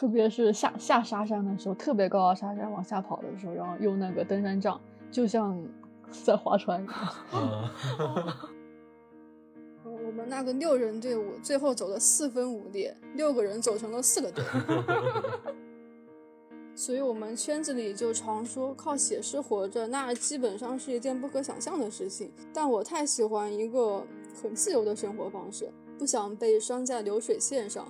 特别是下下沙山的时候，特别高的沙山往下跑的时候，然后用那个登山杖，就像 在划船一样。我们那个六人队伍最后走了四分五裂，六个人走成了四个队。所以，我们圈子里就常说靠写诗活着，那基本上是一件不可想象的事情。但我太喜欢一个很自由的生活方式，不想被拴在流水线上。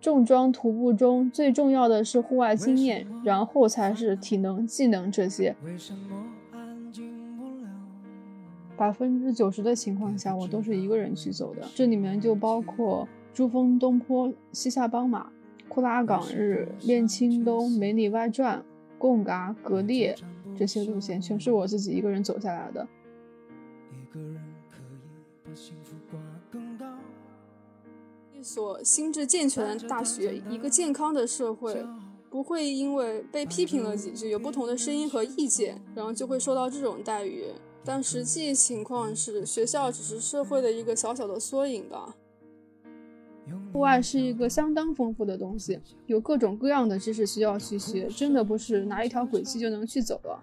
重装徒步中最重要的是户外经验，然后才是体能、技能这些。百分之九十的情况下，我都是一个人去走的，这里面就包括。珠峰东坡、西夏邦马、库拉岗日、练青东、梅里外传、贡嘎、格列这些路线，全是我自己一个人走下来的。一所心智健全的大学，一个健康的社会，不会因为被批评了几句，有不同的声音和意见，然后就会受到这种待遇。但实际情况是，学校只是社会的一个小小的缩影吧。户外是一个相当丰富的东西，有各种各样的知识需要去学，真的不是拿一条轨迹就能去走了。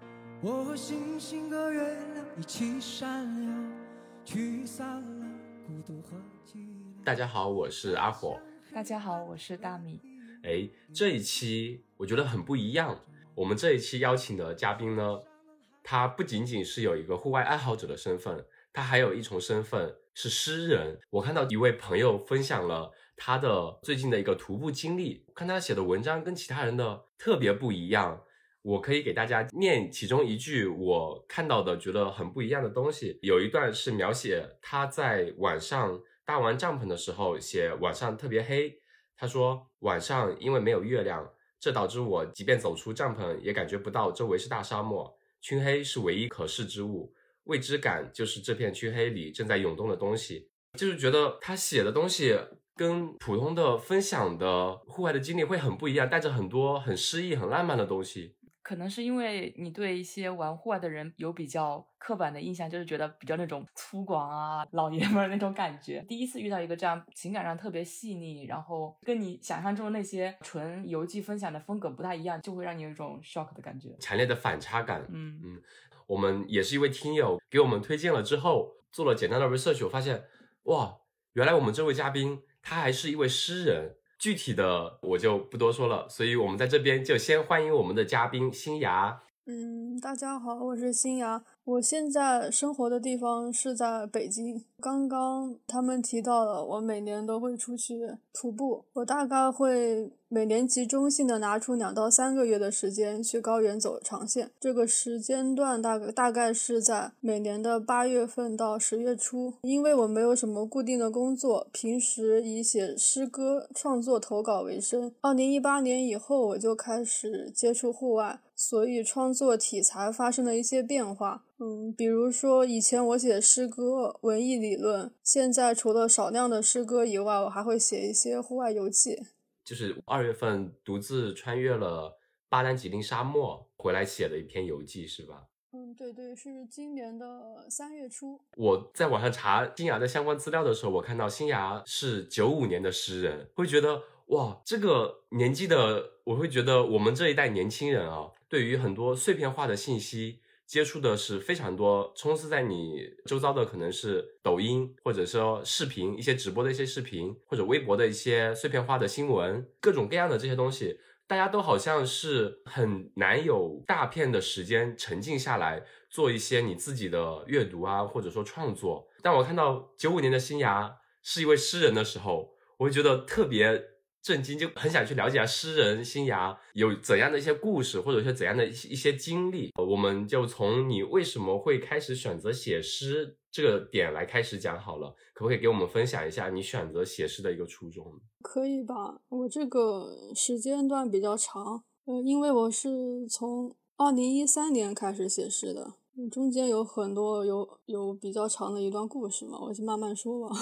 大家好，我是阿火。大家好，我是大米。哎，这一期我觉得很不一样。我们这一期邀请的嘉宾呢，他不仅仅是有一个户外爱好者的身份，他还有一重身份。是诗人，我看到一位朋友分享了他的最近的一个徒步经历，看他写的文章跟其他人的特别不一样。我可以给大家念其中一句我看到的觉得很不一样的东西。有一段是描写他在晚上搭完帐篷的时候，写晚上特别黑。他说晚上因为没有月亮，这导致我即便走出帐篷也感觉不到周围是大沙漠，黢黑是唯一可视之物。未知感就是这片黢黑里正在涌动的东西，就是觉得他写的东西跟普通的分享的户外的经历会很不一样，带着很多很诗意、很浪漫的东西。可能是因为你对一些玩户外的人有比较刻板的印象，就是觉得比较那种粗犷啊、老爷们儿那种感觉。第一次遇到一个这样情感上特别细腻，然后跟你想象中那些纯游记分享的风格不太一样，就会让你有一种 shock 的感觉，强烈的反差感。嗯嗯。我们也是一位听友给我们推荐了之后，做了简单的 research，我发现，哇，原来我们这位嘉宾他还是一位诗人。具体的我就不多说了，所以我们在这边就先欢迎我们的嘉宾新芽。嗯，大家好，我是新芽。我现在生活的地方是在北京。刚刚他们提到了，我每年都会出去徒步。我大概会每年集中性的拿出两到三个月的时间去高原走长线。这个时间段大概大概是在每年的八月份到十月初。因为我没有什么固定的工作，平时以写诗歌创作投稿为生。二零一八年以后，我就开始接触户外，所以创作题材发生了一些变化。嗯，比如说以前我写诗歌、文艺理论，现在除了少量的诗歌以外，我还会写一些户外游记。就是二月份独自穿越了巴丹吉林沙漠回来写的一篇游记，是吧？嗯，对对，是今年的三月初。我在网上查新芽的相关资料的时候，我看到新芽是九五年的诗人，会觉得哇，这个年纪的，我会觉得我们这一代年轻人啊，对于很多碎片化的信息。接触的是非常多，充斥在你周遭的可能是抖音，或者说视频，一些直播的一些视频，或者微博的一些碎片化的新闻，各种各样的这些东西，大家都好像是很难有大片的时间沉静下来做一些你自己的阅读啊，或者说创作。但我看到九五年的新芽是一位诗人的时候，我会觉得特别。震惊，就很想去了解下诗人新芽有怎样的一些故事，或者说怎样的一些一些经历。我们就从你为什么会开始选择写诗这个点来开始讲好了，可不可以给我们分享一下你选择写诗的一个初衷？可以吧，我这个时间段比较长，呃，因为我是从二零一三年开始写诗的，中间有很多有有比较长的一段故事嘛，我就慢慢说吧。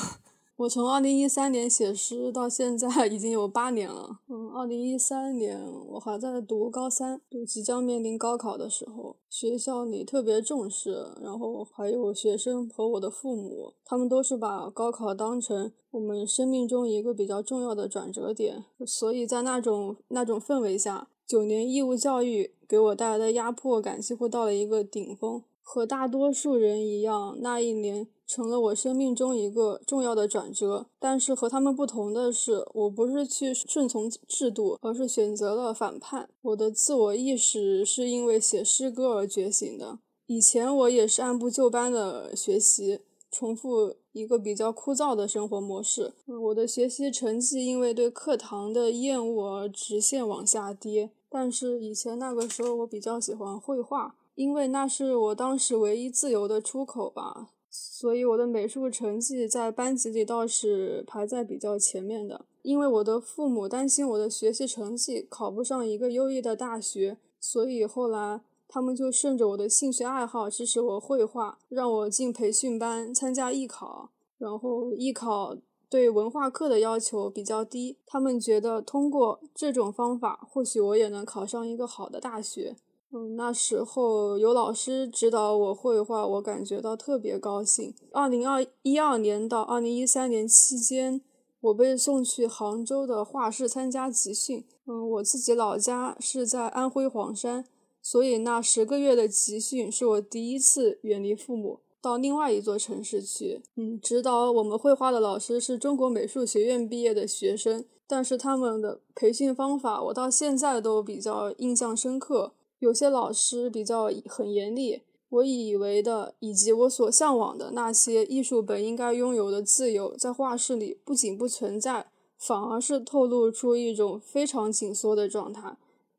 我从二零一三年写诗到现在已经有八年了。嗯，二零一三年我还在读高三，就即将面临高考的时候，学校里特别重视，然后还有学生和我的父母，他们都是把高考当成我们生命中一个比较重要的转折点，所以在那种那种氛围下，九年义务教育给我带来的压迫感几乎到了一个顶峰。和大多数人一样，那一年成了我生命中一个重要的转折。但是和他们不同的是，我不是去顺从制度，而是选择了反叛。我的自我意识是因为写诗歌而觉醒的。以前我也是按部就班的学习，重复一个比较枯燥的生活模式。我的学习成绩因为对课堂的厌恶而直线往下跌。但是以前那个时候，我比较喜欢绘画。因为那是我当时唯一自由的出口吧，所以我的美术成绩在班级里倒是排在比较前面的。因为我的父母担心我的学习成绩考不上一个优异的大学，所以后来他们就顺着我的兴趣爱好支持我绘画，让我进培训班参加艺考。然后艺考对文化课的要求比较低，他们觉得通过这种方法，或许我也能考上一个好的大学。嗯，那时候有老师指导我绘画，我感觉到特别高兴。二零二一二年到二零一三年期间，我被送去杭州的画室参加集训。嗯，我自己老家是在安徽黄山，所以那十个月的集训是我第一次远离父母，到另外一座城市去。嗯，指导我们绘画的老师是中国美术学院毕业的学生，但是他们的培训方法我到现在都比较印象深刻。有些老师比较很严厉，我以为的以及我所向往的那些艺术本应该拥有的自由，在画室里不仅不存在，反而是透露出一种非常紧缩的状态。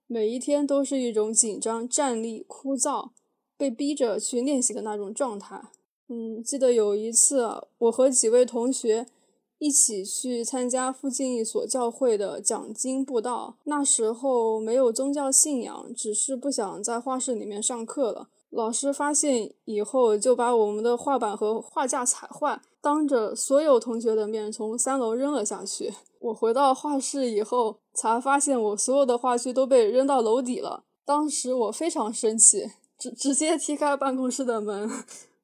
每一天都是一种紧张、站立、枯燥、被逼着去练习的那种状态。嗯，记得有一次，我和几位同学。一起去参加附近一所教会的讲经布道。那时候没有宗教信仰，只是不想在画室里面上课了。老师发现以后，就把我们的画板和画架踩坏，当着所有同学的面从三楼扔了下去。我回到画室以后，才发现我所有的画具都被扔到楼底了。当时我非常生气，直直接踢开办公室的门。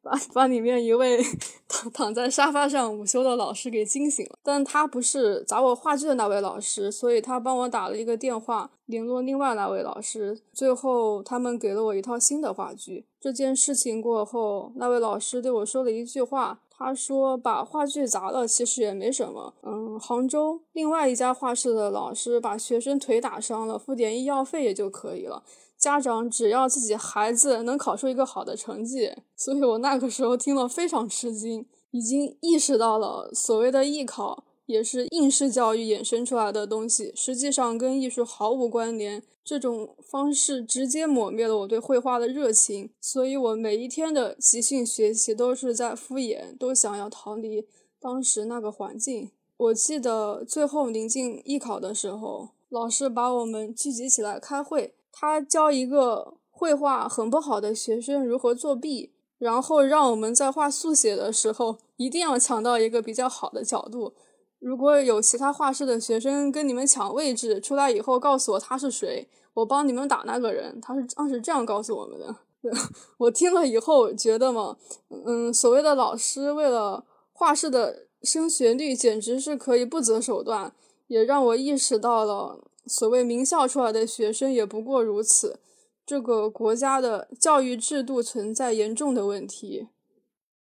把把里面一位躺躺在沙发上午休的老师给惊醒了，但他不是砸我话剧的那位老师，所以他帮我打了一个电话联络另外那位老师，最后他们给了我一套新的话剧。这件事情过后，那位老师对我说了一句话，他说把话剧砸了其实也没什么，嗯，杭州另外一家画室的老师把学生腿打伤了，付点医药费也就可以了。家长只要自己孩子能考出一个好的成绩，所以我那个时候听了非常吃惊，已经意识到了所谓的艺考也是应试教育衍生出来的东西，实际上跟艺术毫无关联。这种方式直接抹灭了我对绘画的热情，所以我每一天的集训学习都是在敷衍，都想要逃离当时那个环境。我记得最后临近艺考的时候，老师把我们聚集起来开会。他教一个绘画很不好的学生如何作弊，然后让我们在画速写的时候一定要抢到一个比较好的角度。如果有其他画室的学生跟你们抢位置，出来以后告诉我他是谁，我帮你们打那个人。他是当时这样告诉我们的。我听了以后觉得嘛，嗯，所谓的老师为了画室的升学率，简直是可以不择手段，也让我意识到了。所谓名校出来的学生也不过如此，这个国家的教育制度存在严重的问题。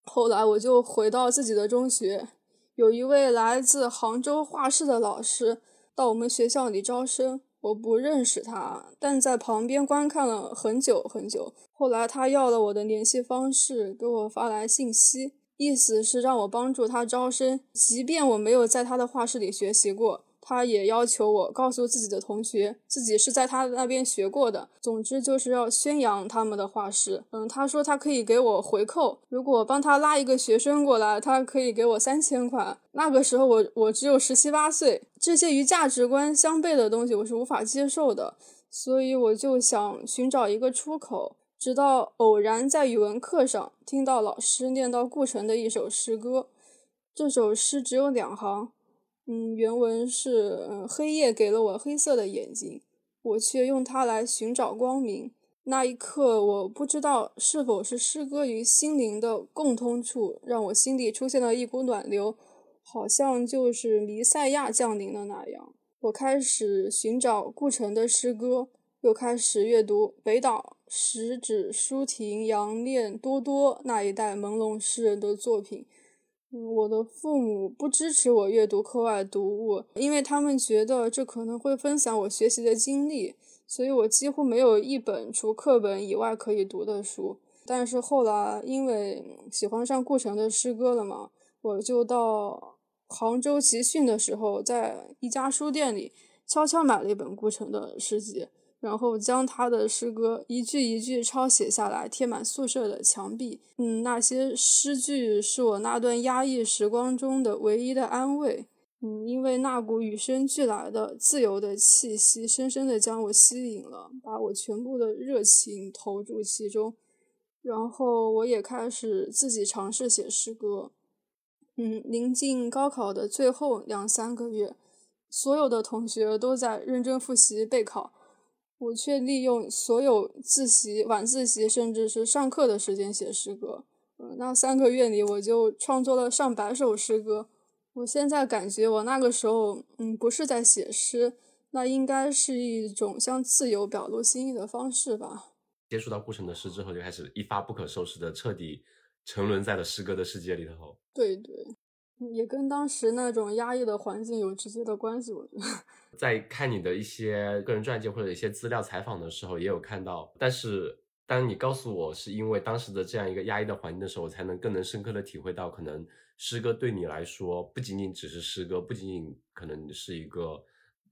后来我就回到自己的中学，有一位来自杭州画室的老师到我们学校里招生，我不认识他，但在旁边观看了很久很久。后来他要了我的联系方式，给我发来信息，意思是让我帮助他招生，即便我没有在他的画室里学习过。他也要求我告诉自己的同学，自己是在他那边学过的。总之就是要宣扬他们的画室。嗯，他说他可以给我回扣，如果帮他拉一个学生过来，他可以给我三千块。那个时候我我只有十七八岁，这些与价值观相悖的东西我是无法接受的，所以我就想寻找一个出口。直到偶然在语文课上听到老师念到顾城的一首诗歌。这首诗只有两行，嗯，原文是：黑夜给了我黑色的眼睛，我却用它来寻找光明。那一刻，我不知道是否是诗歌与心灵的共通处，让我心底出现了一股暖流，好像就是弥赛亚降临的那样。我开始寻找顾城的诗歌，又开始阅读北岛、石指、舒婷、杨炼、多多那一代朦胧诗人的作品。我的父母不支持我阅读课外读物，因为他们觉得这可能会分享我学习的经历。所以我几乎没有一本除课本以外可以读的书。但是后来因为喜欢上顾城的诗歌了嘛，我就到杭州集训的时候，在一家书店里悄悄买了一本顾城的诗集，然后将他的诗歌一句一句抄写下来，贴满宿舍的墙壁。嗯，那些诗句是我那段压抑时光中的唯一的安慰。嗯，因为那股与生俱来的自由的气息，深深地将我吸引了，把我全部的热情投入其中。然后我也开始自己尝试写诗歌。嗯，临近高考的最后两三个月，所有的同学都在认真复习备考，我却利用所有自习、晚自习，甚至是上课的时间写诗歌。嗯，那三个月里，我就创作了上百首诗歌。我现在感觉我那个时候，嗯，不是在写诗，那应该是一种向自由表露心意的方式吧。接触到顾城的诗之后，就开始一发不可收拾的彻底沉沦在了诗歌的世界里头。对对，也跟当时那种压抑的环境有直接的关系。我觉得，在看你的一些个人传记或者一些资料采访的时候，也有看到。但是，当你告诉我是因为当时的这样一个压抑的环境的时候，我才能更能深刻的体会到可能。诗歌对你来说，不仅仅只是诗歌，不仅仅可能是一个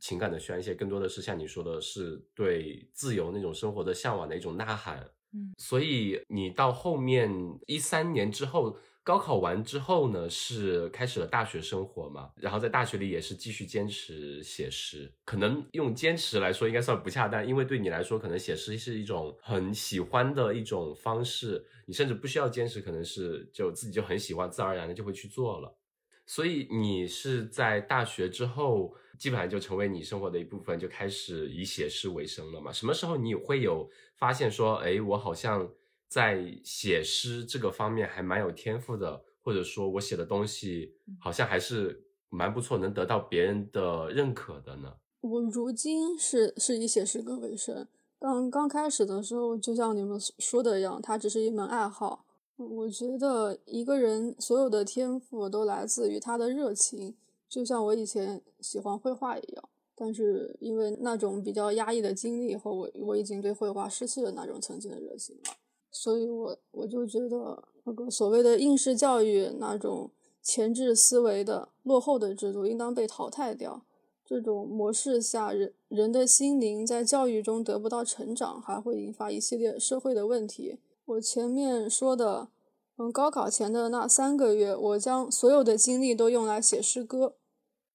情感的宣泄，更多的是像你说的，是对自由那种生活的向往的一种呐喊。嗯，所以你到后面一三年之后。高考完之后呢，是开始了大学生活嘛，然后在大学里也是继续坚持写诗，可能用坚持来说应该算不恰当，因为对你来说，可能写诗是一种很喜欢的一种方式，你甚至不需要坚持，可能是就自己就很喜欢，自然而然的就会去做了。所以你是在大学之后，基本上就成为你生活的一部分，就开始以写诗为生了嘛？什么时候你会有发现说，哎，我好像。在写诗这个方面还蛮有天赋的，或者说我写的东西好像还是蛮不错，能得到别人的认可的呢。我如今是是以写诗歌为生，但刚开始的时候，就像你们说的一样，它只是一门爱好。我觉得一个人所有的天赋都来自于他的热情，就像我以前喜欢绘画一样，但是因为那种比较压抑的经历以后，我我已经对绘画失去了那种曾经的热情了。所以，我我就觉得那个所谓的应试教育那种前置思维的落后的制度应当被淘汰掉。这种模式下，人人的心灵在教育中得不到成长，还会引发一系列社会的问题。我前面说的，嗯，高考前的那三个月，我将所有的精力都用来写诗歌。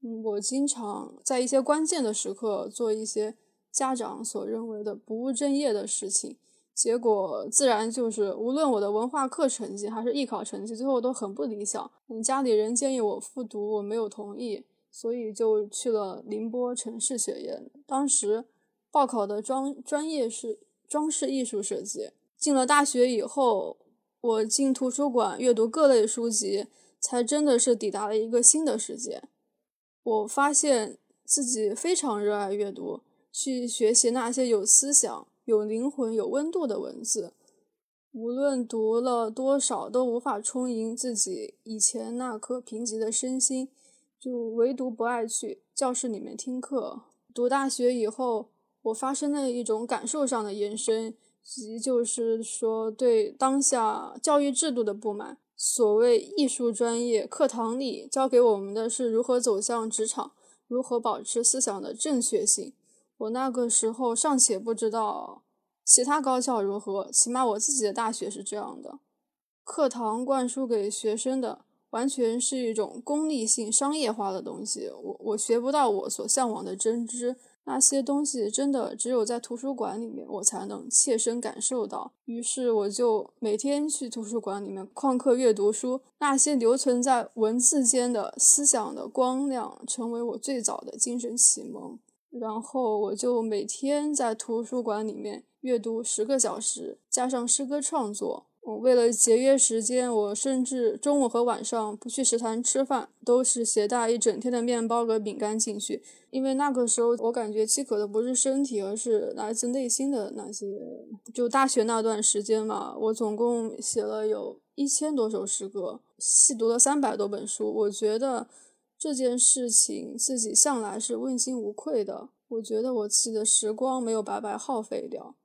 嗯，我经常在一些关键的时刻做一些家长所认为的不务正业的事情。结果自然就是，无论我的文化课成绩还是艺考成绩，最后都很不理想。家里人建议我复读，我没有同意，所以就去了宁波城市学院。当时报考的专专业是装饰艺术设计。进了大学以后，我进图书馆阅读各类书籍，才真的是抵达了一个新的世界。我发现自己非常热爱阅读，去学习那些有思想。有灵魂、有温度的文字，无论读了多少，都无法充盈自己以前那颗贫瘠的身心。就唯独不爱去教室里面听课。读大学以后，我发生了一种感受上的延伸，即就是说对当下教育制度的不满。所谓艺术专业，课堂里教给我们的是如何走向职场，如何保持思想的正确性。我那个时候尚且不知道其他高校如何，起码我自己的大学是这样的。课堂灌输给学生的完全是一种功利性、商业化的东西，我我学不到我所向往的真知。那些东西真的只有在图书馆里面我才能切身感受到。于是我就每天去图书馆里面旷课阅读书，那些留存在文字间的思想的光亮，成为我最早的精神启蒙。然后我就每天在图书馆里面阅读十个小时，加上诗歌创作。我为了节约时间，我甚至中午和晚上不去食堂吃饭，都是携带一整天的面包和饼干进去。因为那个时候我感觉饥渴的不是身体，而是来自内心的那些。就大学那段时间嘛，我总共写了有一千多首诗歌，细读了三百多本书。我觉得这件事情自己向来是问心无愧的。我觉得我自己的时光没有白白耗费掉。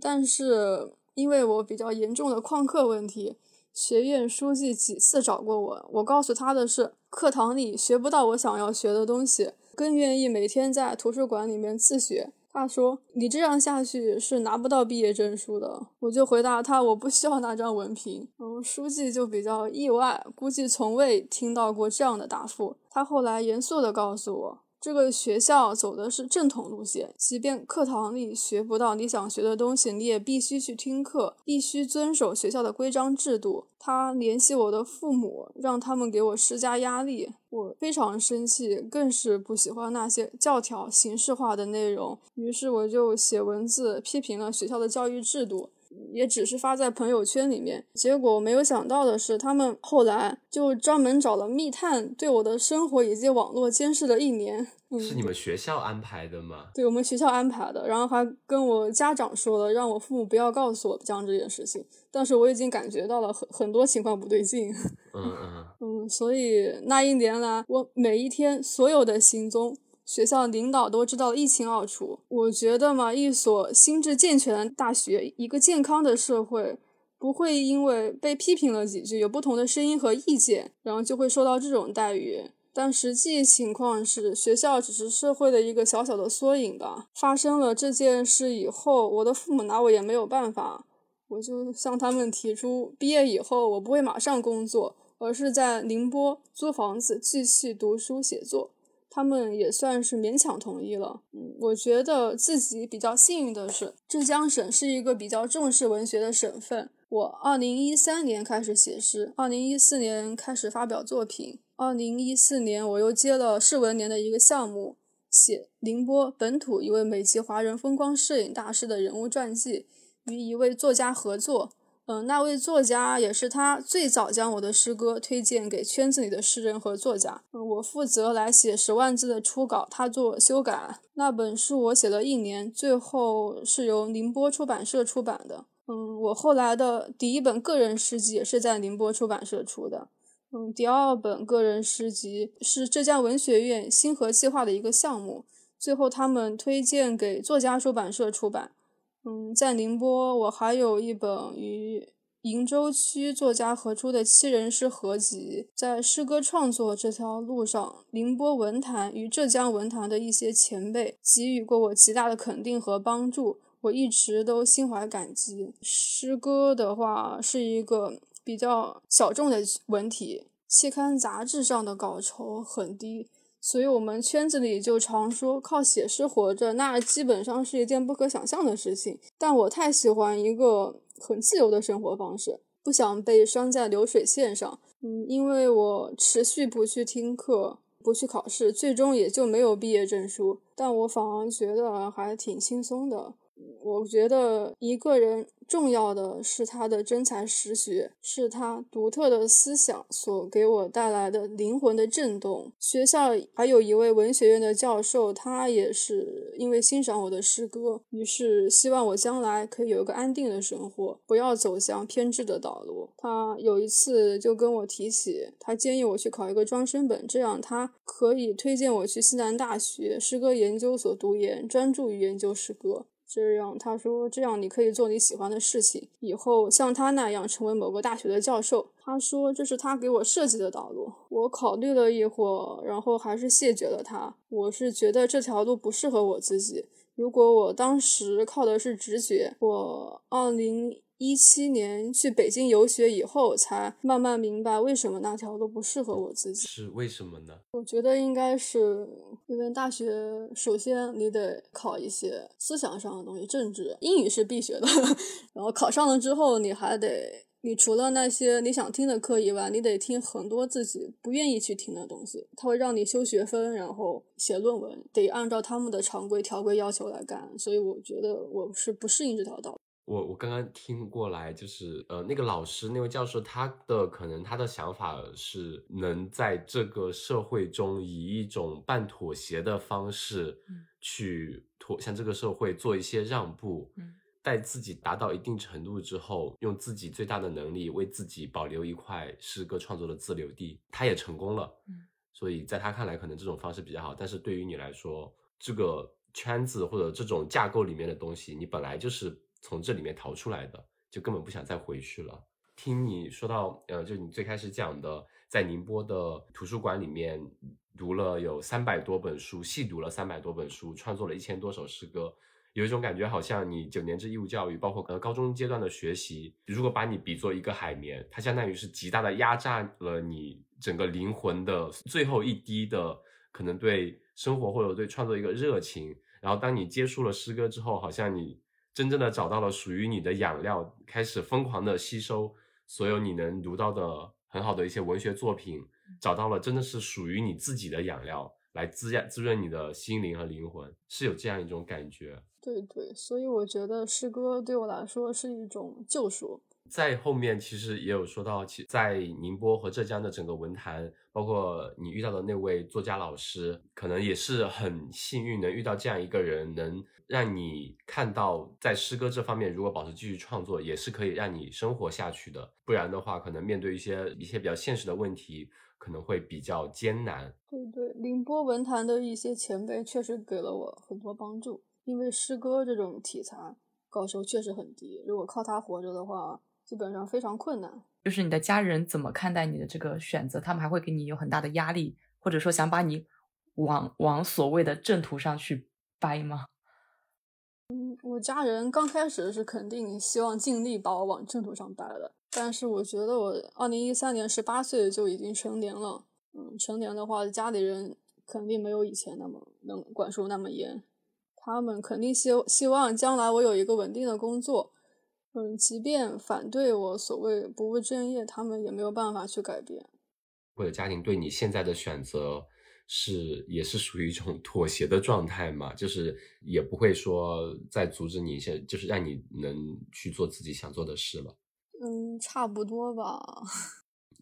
但是。因为我比较严重的旷课问题，学院书记几次找过我，我告诉他的是，课堂里学不到我想要学的东西，更愿意每天在图书馆里面自学。他说：“你这样下去是拿不到毕业证书的。”我就回答他：“我不需要那张文凭。”然后，书记就比较意外，估计从未听到过这样的答复。他后来严肃地告诉我。这个学校走的是正统路线，即便课堂里学不到你想学的东西，你也必须去听课，必须遵守学校的规章制度。他联系我的父母，让他们给我施加压力，我非常生气，更是不喜欢那些教条形式化的内容。于是我就写文字批评了学校的教育制度。也只是发在朋友圈里面，结果没有想到的是，他们后来就专门找了密探，对我的生活以及网络监视了一年。是你们学校安排的吗？对我们学校安排的，然后还跟我家长说了，让我父母不要告诉我这样这件事情。但是我已经感觉到了很很多情况不对劲。嗯嗯 嗯，所以那一年来，我每一天所有的行踪。学校领导都知道一清二楚。我觉得嘛，一所心智健全的大学，一个健康的社会，不会因为被批评了几句，有不同的声音和意见，然后就会受到这种待遇。但实际情况是，学校只是社会的一个小小的缩影吧。发生了这件事以后，我的父母拿我也没有办法，我就向他们提出，毕业以后我不会马上工作，而是在宁波租房子继续读书写作。他们也算是勉强同意了。嗯，我觉得自己比较幸运的是，浙江省是一个比较重视文学的省份。我二零一三年开始写诗，二零一四年开始发表作品，二零一四年我又接了市文联的一个项目，写宁波本土一位美籍华人风光摄影大师的人物传记，与一位作家合作。嗯，那位作家也是他最早将我的诗歌推荐给圈子里的诗人和作家。嗯，我负责来写十万字的初稿，他做修改。那本书我写了一年，最后是由宁波出版社出版的。嗯，我后来的第一本个人诗集也是在宁波出版社出的。嗯，第二本个人诗集是浙江文学院星河计划的一个项目，最后他们推荐给作家出版社出版。嗯，在宁波，我还有一本与鄞州区作家合出的七人诗合集。在诗歌创作这条路上，宁波文坛与浙江文坛的一些前辈给予过我极大的肯定和帮助，我一直都心怀感激。诗歌的话是一个比较小众的文体，期刊杂志上的稿酬很低。所以，我们圈子里就常说靠写诗活着，那基本上是一件不可想象的事情。但我太喜欢一个很自由的生活方式，不想被拴在流水线上。嗯，因为我持续不去听课，不去考试，最终也就没有毕业证书。但我反而觉得还挺轻松的。我觉得一个人。重要的是他的真才实学，是他独特的思想所给我带来的灵魂的震动。学校还有一位文学院的教授，他也是因为欣赏我的诗歌，于是希望我将来可以有一个安定的生活，不要走向偏执的道路。他有一次就跟我提起，他建议我去考一个专升本，这样他可以推荐我去西南大学诗歌研究所读研，专注于研究诗歌。这样，他说这样你可以做你喜欢的事情，以后像他那样成为某个大学的教授。他说这是他给我设计的道路。我考虑了一会儿，然后还是谢绝了他。我是觉得这条路不适合我自己。如果我当时靠的是直觉，我二零。一七年去北京游学以后，才慢慢明白为什么那条路不适合我自己。是为什么呢？我觉得应该是因为大学首先你得考一些思想上的东西，政治、英语是必学的，然后考上了之后，你还得，你除了那些你想听的课以外，你得听很多自己不愿意去听的东西，他会让你修学分，然后写论文，得按照他们的常规条规要求来干，所以我觉得我是不适应这条道。我我刚刚听过来，就是呃，那个老师那位教授，他的可能他的想法是能在这个社会中以一种半妥协的方式去妥向这个社会做一些让步，嗯，在自己达到一定程度之后，用自己最大的能力为自己保留一块诗歌创作的自留地，他也成功了，嗯，所以在他看来，可能这种方式比较好，但是对于你来说，这个圈子或者这种架构里面的东西，你本来就是。从这里面逃出来的，就根本不想再回去了。听你说到，呃，就你最开始讲的，在宁波的图书馆里面读了有三百多本书，细读了三百多本书，创作了一千多首诗歌，有一种感觉，好像你九年制义务教育，包括可能高中阶段的学习，如果把你比作一个海绵，它相当于是极大的压榨了你整个灵魂的最后一滴的可能对生活或者对创作一个热情。然后当你接触了诗歌之后，好像你。真正的找到了属于你的养料，开始疯狂的吸收所有你能读到的很好的一些文学作品，找到了真的是属于你自己的养料，来滋养滋润你的心灵和灵魂，是有这样一种感觉。对对，所以我觉得诗歌对我来说是一种救赎。在后面其实也有说到，其在宁波和浙江的整个文坛，包括你遇到的那位作家老师，可能也是很幸运能遇到这样一个人，能让你看到在诗歌这方面，如果保持继续创作，也是可以让你生活下去的。不然的话，可能面对一些一些比较现实的问题，可能会比较艰难。对对，宁波文坛的一些前辈确实给了我很多帮助，因为诗歌这种题材稿酬确实很低，如果靠它活着的话。基本上非常困难。就是你的家人怎么看待你的这个选择？他们还会给你有很大的压力，或者说想把你往往所谓的正途上去掰吗？嗯，我家人刚开始是肯定希望尽力把我往正途上掰的，但是我觉得我二零一三年十八岁就已经成年了。嗯，成年的话，家里人肯定没有以前那么能管束那么严，他们肯定希希望将来我有一个稳定的工作。嗯，即便反对我所谓不务正业，他们也没有办法去改变。或者家庭对你现在的选择是也是属于一种 妥协的状态嘛？就是也不会说再阻止你，一些就是让你能去做自己想做的事了。嗯，差不多吧。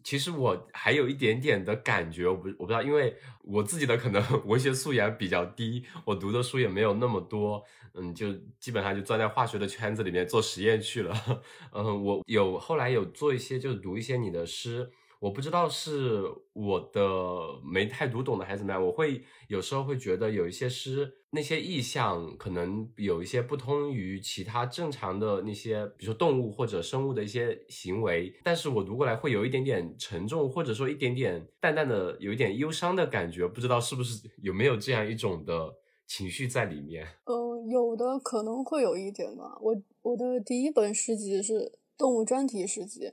其实我还有一点点的感觉，我不我不知道，因为我自己的可能 文学素养比较低，我读的书也没有那么多，嗯，就基本上就钻在化学的圈子里面做实验去了。嗯，我有后来有做一些，就是读一些你的诗。我不知道是我的没太读懂的还是怎么样，我会有时候会觉得有一些诗那些意象可能有一些不通于其他正常的那些，比如说动物或者生物的一些行为，但是我读过来会有一点点沉重，或者说一点点淡淡的有一点忧伤的感觉，不知道是不是有没有这样一种的情绪在里面？嗯，有的可能会有一点吧。我我的第一本诗集是动物专题诗集。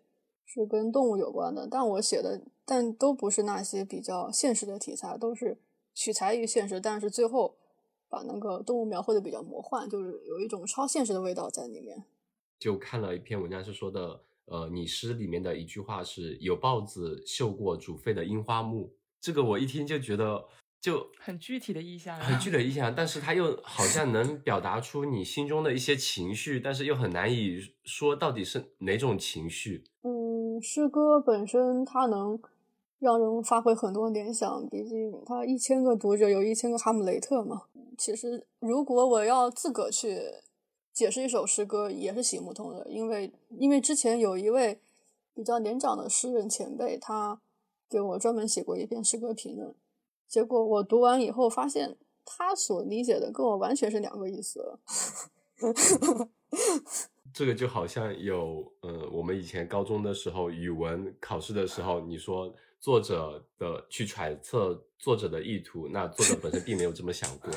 是跟动物有关的，但我写的但都不是那些比较现实的题材，都是取材于现实，但是最后把那个动物描绘的比较魔幻，就是有一种超现实的味道在里面。就看了一篇文章是说的，呃，你诗里面的一句话是有豹子嗅过煮沸的樱花木，这个我一听就觉得。就很具体的意象，很具体的意象，但是它又好像 能表达出你心中的一些情绪，但是又很难以说到底是哪种情绪。诗歌本身它能让人发挥很多联想，毕竟它一千个读者有一千个哈姆雷特嘛。其实如果我要自个去解释一首诗歌，也是行不通的，因为因为之前有一位比较年长的诗人前辈，他给我专门写过一篇诗歌评论。结果我读完以后发现，他所理解的跟我完全是两个意思。这个就好像有，呃，我们以前高中的时候语文考试的时候，你说作者的去揣测作者的意图，那作者本身并没有这么想过。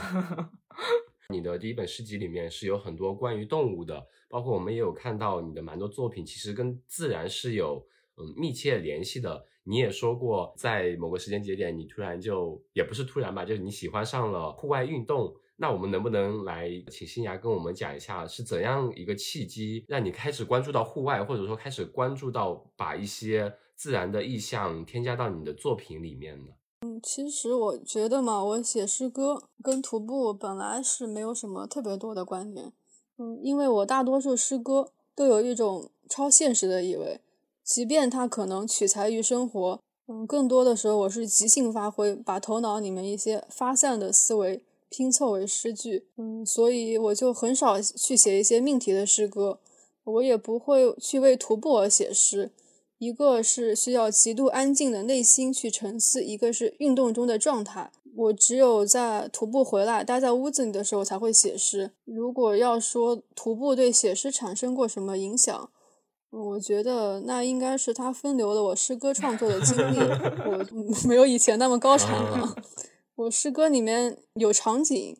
你的第一本诗集里面是有很多关于动物的，包括我们也有看到你的蛮多作品，其实跟自然是有。嗯密切联系的。你也说过，在某个时间节点，你突然就也不是突然吧，就是你喜欢上了户外运动。那我们能不能来请新芽跟我们讲一下，是怎样一个契机让你开始关注到户外，或者说开始关注到把一些自然的意象添加到你的作品里面呢？嗯，其实我觉得嘛，我写诗歌跟徒步本来是没有什么特别多的关联。嗯，因为我大多数诗歌都有一种超现实的意味，即便它可能取材于生活，嗯，更多的时候我是即兴发挥，把头脑里面一些发散的思维。拼凑为诗句，嗯，所以我就很少去写一些命题的诗歌，我也不会去为徒步而写诗。一个是需要极度安静的内心去沉思，一个是运动中的状态。我只有在徒步回来，待在屋子里的时候才会写诗。如果要说徒步对写诗产生过什么影响，我觉得那应该是它分流了我诗歌创作的经历，我没有以前那么高产了。我诗歌里面有场景，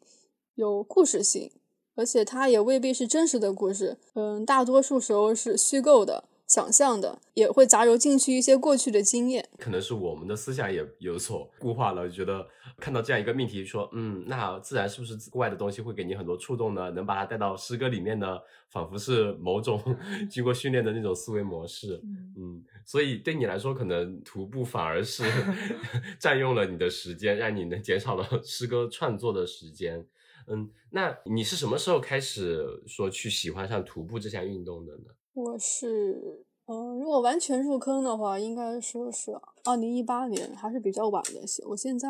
有故事性，而且它也未必是真实的故事，嗯，大多数时候是虚构的、想象的，也会杂糅进去一些过去的经验。可能是我们的思想也有所固化了，觉得看到这样一个命题，说，嗯，那自然是不是户外的东西会给你很多触动呢？能把它带到诗歌里面呢？仿佛是某种 经过训练的那种思维模式，嗯。所以对你来说，可能徒步反而是 占用了你的时间，让你能减少了 诗歌创作的时间。嗯，那你是什么时候开始说去喜欢上徒步这项运动的呢？我是，嗯，如果完全入坑的话，应该说是二零一八年，还是比较晚的。我现在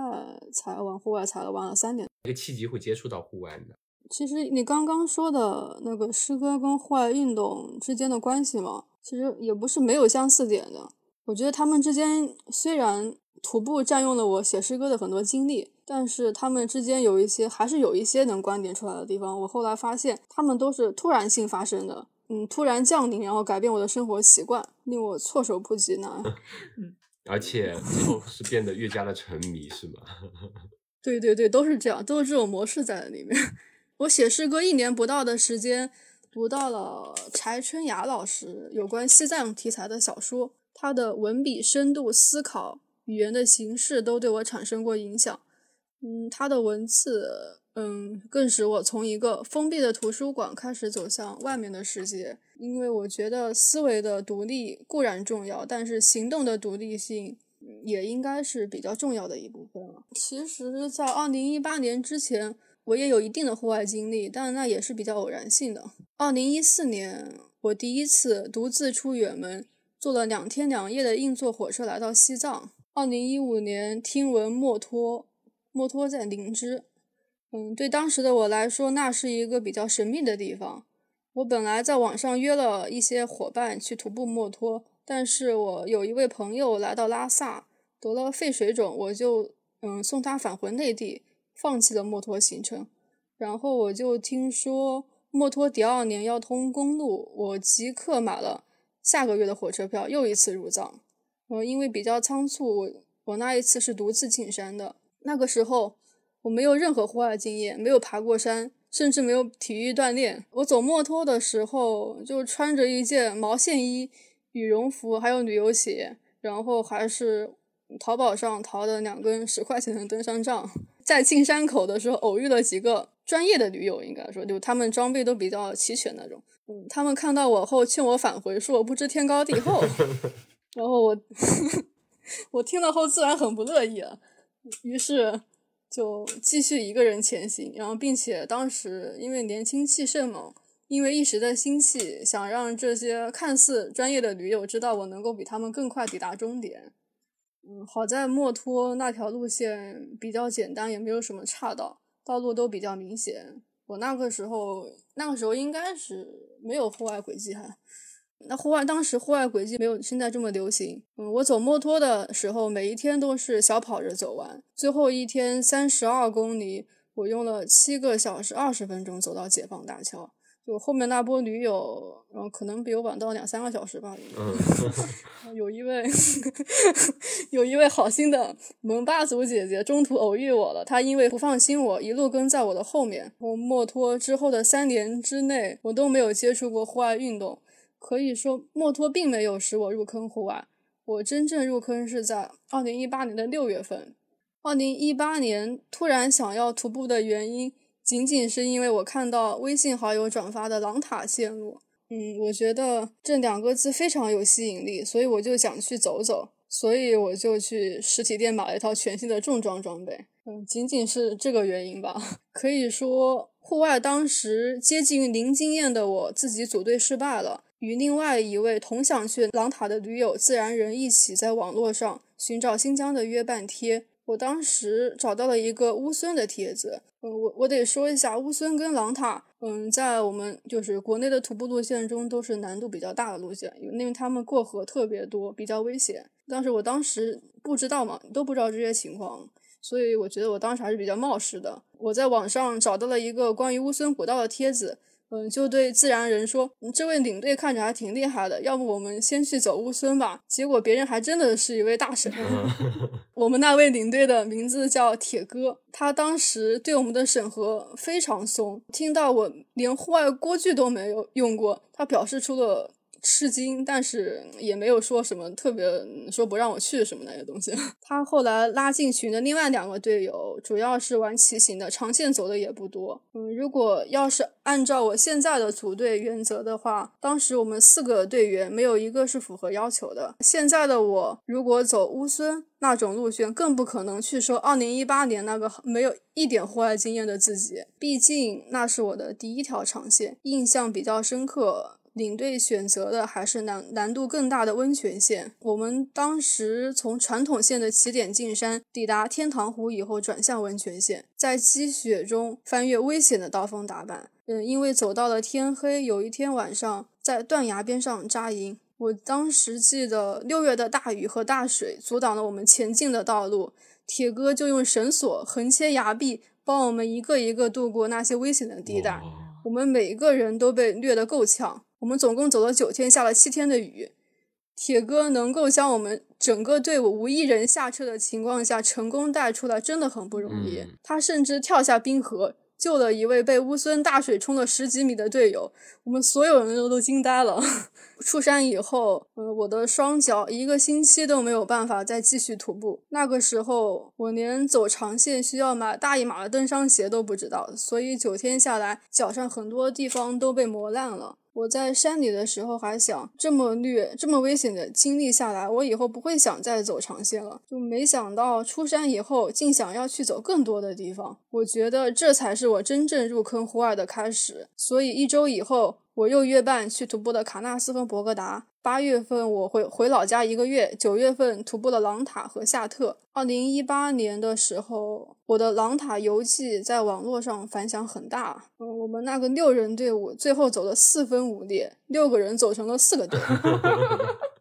才玩户外，才玩了三年。一个契机会接触到户外的？其实你刚刚说的那个诗歌跟户外运动之间的关系嘛。其实也不是没有相似点的，我觉得他们之间虽然徒步占用了我写诗歌的很多精力，但是他们之间有一些还是有一些能观点出来的地方。我后来发现，他们都是突然性发生的，嗯，突然降临，然后改变我的生活习惯，令我措手不及呢。嗯，而且是变得越加的沉迷，是吗？对对对，都是这样，都是这种模式在里面。我写诗歌一年不到的时间。读到了柴春雅老师有关西藏题材的小说，他的文笔深度、思考、语言的形式都对我产生过影响。嗯，他的文字，嗯，更使我从一个封闭的图书馆开始走向外面的世界。因为我觉得思维的独立固然重要，但是行动的独立性也应该是比较重要的一部分了。其实，在二零一八年之前。我也有一定的户外经历，但那也是比较偶然性的。二零一四年，我第一次独自出远门，坐了两天两夜的硬座火车来到西藏。二零一五年，听闻墨脱，墨脱在林芝。嗯，对当时的我来说，那是一个比较神秘的地方。我本来在网上约了一些伙伴去徒步墨脱，但是我有一位朋友来到拉萨得了肺水肿，我就嗯送他返回内地。放弃了墨脱行程，然后我就听说墨脱第二年要通公路，我即刻买了下个月的火车票，又一次入藏。呃，因为比较仓促，我我那一次是独自进山的。那个时候我没有任何户外经验，没有爬过山，甚至没有体育锻炼。我走墨脱的时候就穿着一件毛线衣、羽绒服，还有旅游鞋，然后还是淘宝上淘的两根十块钱的登山杖。在进山口的时候，偶遇了几个专业的驴友，应该说，就他们装备都比较齐全那种。他们看到我后劝我返回，说我不知天高地厚。然后我 我听了后自然很不乐意了，于是就继续一个人前行。然后，并且当时因为年轻气盛嘛，因为一时的心气，想让这些看似专业的驴友知道我能够比他们更快抵达终点。嗯，好在墨脱那条路线比较简单，也没有什么岔道，道路都比较明显。我那个时候，那个时候应该是没有户外轨迹哈。那户外当时户外轨迹没有现在这么流行。嗯，我走墨脱的时候，每一天都是小跑着走完，最后一天三十二公里，我用了七个小时二十分钟走到解放大桥。就后面那波驴友，然后可能比我晚到两三个小时吧。嗯，有一位 有一位好心的蒙巴族姐姐中途偶遇我了，她因为不放心我，一路跟在我的后面。我墨脱之后的三年之内，我都没有接触过户外运动，可以说墨脱并没有使我入坑户外。我真正入坑是在二零一八年的六月份。二零一八年突然想要徒步的原因，仅仅是因为我看到微信好友转发的狼塔线路。嗯，我觉得这两个字非常有吸引力，所以我就想去走走，所以我就去实体店买了一套全新的重装装备。嗯，仅仅是这个原因吧。可以说，户外当时接近零经验的我自己组队失败了。与另外一位同想去狼塔的驴友自然人一起在网络上寻找新疆的约伴贴。我当时找到了一个乌孙的帖子。呃，我我得说一下，乌孙跟狼塔，嗯，在我们就是国内的徒步路线中都是难度比较大的路线，因为他们过河特别多，比较危险。但是我当时不知道嘛，都不知道这些情况，所以我觉得我当时还是比较冒失的。我在网上找到了一个关于乌孙古道的帖子。嗯，就对自然人说：“这位领队看着还挺厉害的，要不我们先去走乌孙吧？”结果别人还真的是一位大神。我们那位领队的名字叫铁哥，他当时对我们的审核非常松。听到我连户外锅具都没有用过，他表示出了。吃惊，但是也没有说什么特别说不让我去什么那些东西。他后来拉进群的另外两个队友，主要是玩骑行的，长线走的也不多。嗯，如果要是按照我现在的组队原则的话，当时我们四个队员没有一个是符合要求的。现在的我如果走乌孙那种路线，更不可能去说二零一八年那个没有一点户外经验的自己，毕竟那是我的第一条长线，印象比较深刻。领队选择的还是难难度更大的温泉线。我们当时从传统线的起点进山，抵达天堂湖以后，转向温泉线，在积雪中翻越危险的刀锋打板。嗯，因为走到了天黑，有一天晚上在断崖边上扎营。我当时记得六月的大雨和大水阻挡了我们前进的道路，铁哥就用绳索横切崖壁，帮我们一个一个渡过那些危险的地带。我们每一个人都被虐得够呛。我们总共走了九天，下了七天的雨。铁哥能够将我们整个队伍无一人下车的情况下成功带出来，真的很不容易。他甚至跳下冰河，救了一位被乌孙大水冲了十几米的队友。我们所有人都都惊呆了。出山以后，呃，我的双脚一个星期都没有办法再继续徒步。那个时候，我连走长线需要买大一码的登山鞋都不知道，所以九天下来，脚上很多地方都被磨烂了。我在山里的时候还想，这么虐、这么危险的经历下来，我以后不会想再走长线了。就没想到出山以后，竟想要去走更多的地方。我觉得这才是我真正入坑户外的开始。所以一周以后。我又月半去徒步的卡纳斯和博格达。八月份我回回老家一个月。九月份徒步了朗塔和夏特。二零一八年的时候，我的朗塔游记在网络上反响很大。嗯，我们那个六人队伍最后走了四分五裂，六个人走成了四个队。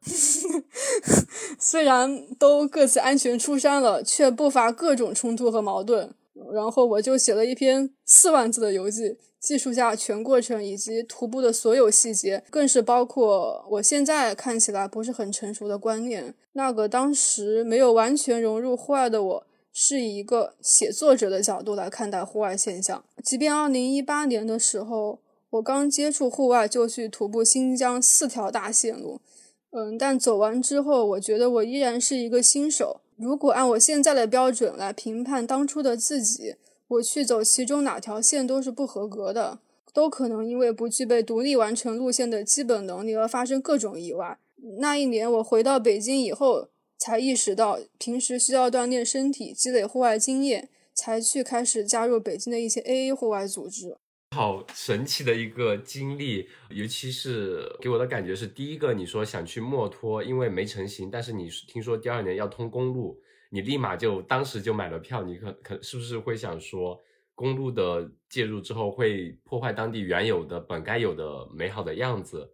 虽然都各自安全出山了，却不乏各种冲突和矛盾。然后我就写了一篇四万字的游记。记述下全过程以及徒步的所有细节，更是包括我现在看起来不是很成熟的观念。那个当时没有完全融入户外的我，是以一个写作者的角度来看待户外现象。即便2018年的时候，我刚接触户外就去徒步新疆四条大线路，嗯，但走完之后，我觉得我依然是一个新手。如果按我现在的标准来评判当初的自己。我去走其中哪条线都是不合格的，都可能因为不具备独立完成路线的基本能力而发生各种意外。那一年我回到北京以后，才意识到平时需要锻炼身体、积累户外经验，才去开始加入北京的一些 AA 户外组织。好神奇的一个经历，尤其是给我的感觉是，第一个你说想去墨脱，因为没成型，但是你听说第二年要通公路。你立马就当时就买了票，你可可是不是会想说，公路的介入之后会破坏当地原有的本该有的美好的样子？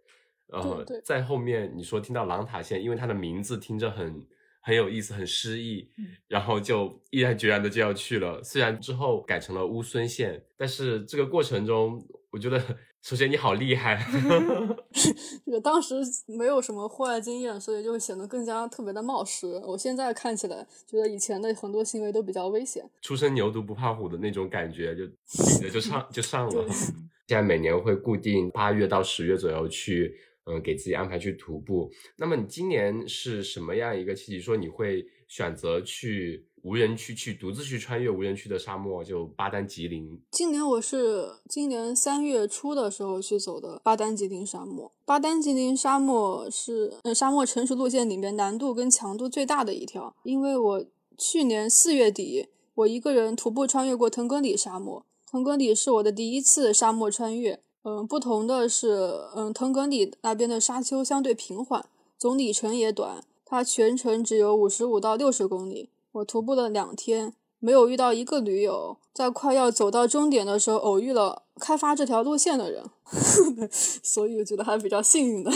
呃，在后面你说听到狼塔线，因为它的名字听着很很有意思，很诗意，然后就毅然决然的就要去了。虽然之后改成了乌孙县，但是这个过程中，我觉得。首先你好厉害 这个当时没有什么户外经验，所以就显得更加特别的冒失。我现在看起来觉得以前的很多行为都比较危险。初生牛犊不怕虎的那种感觉，就顶着就上就上了。现在每年会固定八月到十月左右去嗯，给自己安排去徒步。那么你今年是什么样一个契机，说你会选择去无人区，去独自去穿越无人区的沙漠，就巴丹吉林？今年我是今年三月初的时候去走的巴丹吉林沙漠。巴丹吉林沙漠是呃沙漠成熟路线里面难度跟强度最大的一条，因为我去年四月底我一个人徒步穿越过腾格里沙漠，腾格里是我的第一次沙漠穿越。嗯，不同的是，嗯，腾格里那边的沙丘相对平缓，总里程也短，它全程只有五十五到六十公里。我徒步了两天，没有遇到一个驴友。在快要走到终点的时候，偶遇了开发这条路线的人，所以我觉得还比较幸运的。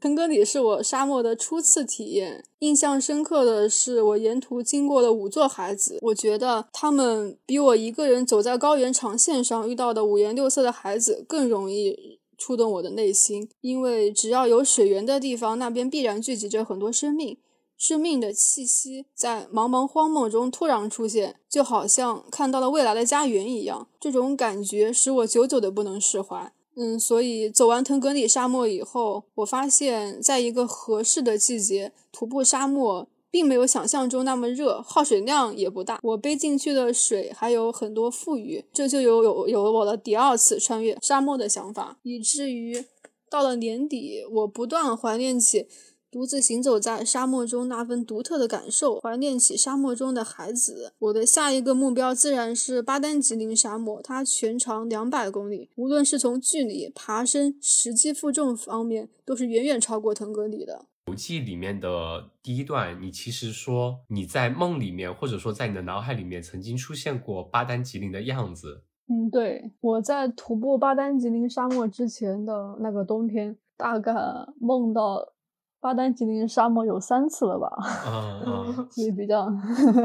腾格里是我沙漠的初次体验，印象深刻的是我沿途经过了五座海子，我觉得他们比我一个人走在高原长线上遇到的五颜六色的孩子更容易触动我的内心，因为只要有水源的地方，那边必然聚集着很多生命，生命的气息在茫茫荒漠中突然出现，就好像看到了未来的家园一样，这种感觉使我久久的不能释怀。嗯，所以走完腾格里沙漠以后，我发现，在一个合适的季节徒步沙漠，并没有想象中那么热，耗水量也不大。我背进去的水还有很多富余，这就有有有了我的第二次穿越沙漠的想法，以至于到了年底，我不断怀念起。独自行走在沙漠中那份独特的感受，怀念起沙漠中的孩子。我的下一个目标自然是巴丹吉林沙漠，它全长两百公里，无论是从距离、爬升、实际负重方面，都是远远超过腾格里的。游记里面的第一段，你其实说你在梦里面，或者说在你的脑海里面曾经出现过巴丹吉林的样子。嗯，对，我在徒步巴丹吉林沙漠之前的那个冬天，大概梦到。巴丹吉林沙漠有三次了吧？嗯所以比较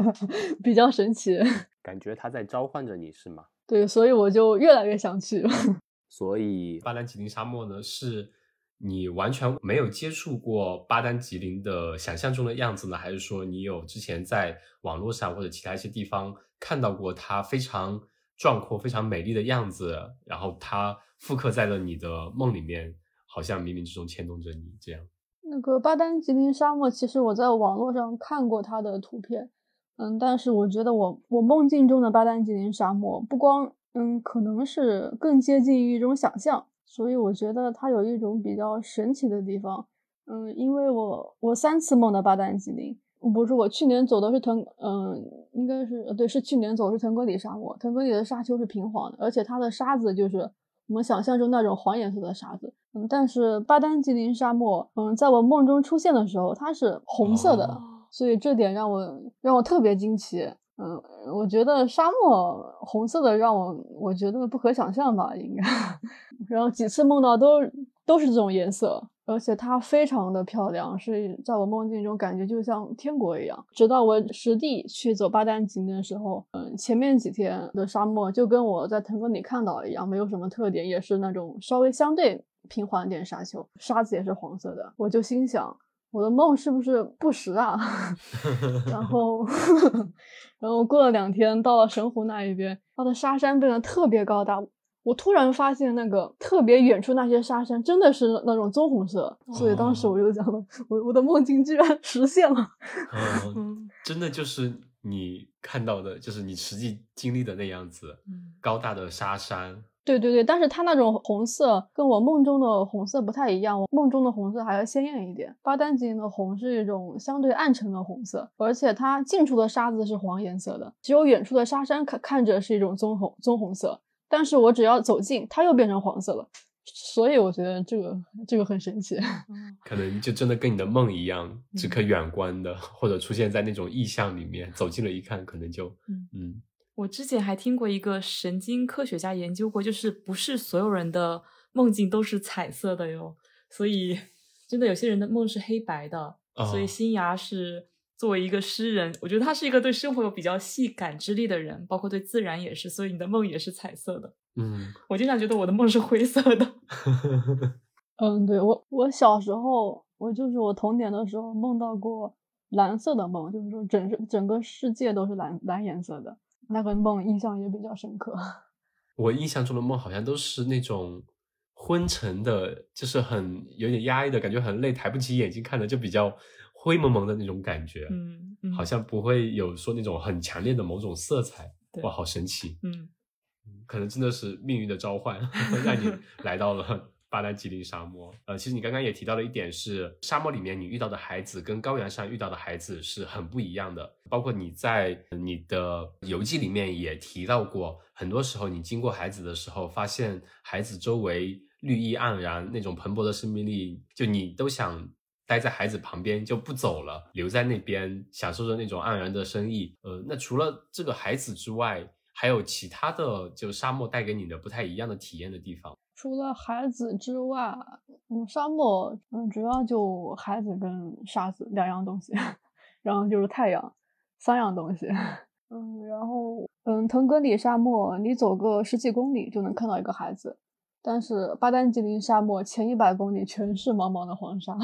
比较神奇，感觉他在召唤着你是吗？对，所以我就越来越想去。所以巴丹吉林沙漠呢，是你完全没有接触过巴丹吉林的想象中的样子呢，还是说你有之前在网络上或者其他一些地方看到过它非常壮阔、非常美丽的样子，然后它复刻在了你的梦里面，好像冥冥之中牵动着你这样？那个巴丹吉林沙漠，其实我在网络上看过它的图片，嗯，但是我觉得我我梦境中的巴丹吉林沙漠不光，嗯，可能是更接近于一种想象，所以我觉得它有一种比较神奇的地方，嗯，因为我我三次梦到巴丹吉林，不是我去年走的是腾，嗯，应该是对，是去年走是腾格里沙漠，腾格里的沙丘是平缓的，而且它的沙子就是。我们想象中那种黄颜色的沙子，嗯，但是巴丹吉林沙漠，嗯，在我梦中出现的时候，它是红色的，所以这点让我让我特别惊奇，嗯，我觉得沙漠红色的让我我觉得不可想象吧，应该，然后几次梦到都都是这种颜色。而且它非常的漂亮，是在我梦境中感觉就像天国一样。直到我实地去走巴丹吉林的时候，嗯，前面几天的沙漠就跟我在腾格里看到一样，没有什么特点，也是那种稍微相对平缓点沙丘，沙子也是黄色的。我就心想，我的梦是不是不实啊？然后，然后过了两天，到了神湖那一边，它的沙山变得特别高大。我突然发现，那个特别远处那些沙山真的是那种棕红色，所以当时我就讲了，我我的梦境居然 实现了。嗯，真的就是你看到的，就是你实际经历的那样子，高大的沙山。对对对，但是它那种红色跟我梦中的红色不太一样，我梦中的红色还要鲜艳一点。巴丹吉林的红是一种相对暗沉的红色，而且它近处的沙子是黄颜色的，只有远处的沙山看看着是一种棕红棕红色。但是我只要走近，它又变成黄色了，所以我觉得这个这个很神奇。可能就真的跟你的梦一样，只可远观的，或者出现在那种意象里面，走近了一看，可能就嗯。我之前还听过一个神经科学家研究过，就是不是所有人的梦境都是彩色的哟，所以 真的有些人的梦是黑白的，所以新芽是。作为一个诗人，我觉得他是一个对生活有比较细感知力的人，包括对自然也是，所以你的梦也是彩色的。嗯，我经常觉得我的梦是灰色的。嗯，对我，我小时候，我就是我童年的时候梦到过蓝色的梦，就是说整整个世界都是蓝蓝颜色的，那个梦印象也比较深刻。我印象中的梦好像都是那种昏沉的，就是很有点压抑的感觉，很累，抬不起眼睛看的，就比较灰蒙蒙的那种感觉。嗯嗯，好像不会有说那种很强烈的某种色彩。哇，好神奇！嗯可能真的是命运的召唤，让你 来到了巴丹吉林沙漠。呃，其实你刚刚也提到了一点是，沙漠里面你遇到的孩子跟高原上遇到的孩子是很不一样的。包括你在你的游记里面也提到过，很多时候你经过孩子的时候，发现孩子周围绿意盎然，那种蓬勃的生命力，就你都想。待在孩子旁边就不走了，留在那边享受着那种盎然的生意。呃，那除了这个孩子之外，还有其他的就沙漠带给你的不太一样的体验的地方。除了孩子之外，嗯，沙漠嗯主要就孩子跟沙子两样东西，然后就是太阳三样东西。嗯，然后嗯，腾格里沙漠你走个十几公里就能看到一个孩子，但是巴丹吉林沙漠前一百公里全是茫茫的黄沙。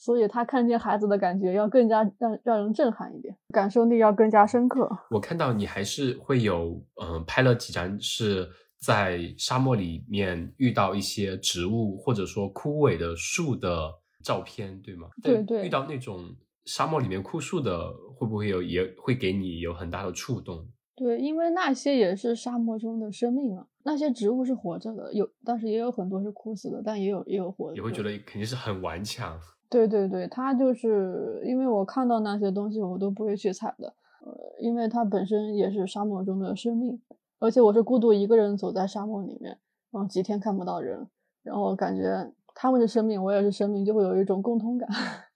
所以他看见孩子的感觉要更加让让人震撼一点，感受力要更加深刻。我看到你还是会有，嗯、呃，拍了几张是在沙漠里面遇到一些植物或者说枯萎的树的照片，对吗？对对。遇到那种沙漠里面枯树的，会不会有也会给你有很大的触动？对，因为那些也是沙漠中的生命嘛，那些植物是活着的，有，但是也有很多是枯死的，但也有也有活的。也会觉得肯定是很顽强。对对对，它就是因为我看到那些东西，我都不会去采的，呃，因为它本身也是沙漠中的生命，而且我是孤独一个人走在沙漠里面，然后几天看不到人，然后感觉他们是生命，我也是生命，就会有一种共通感，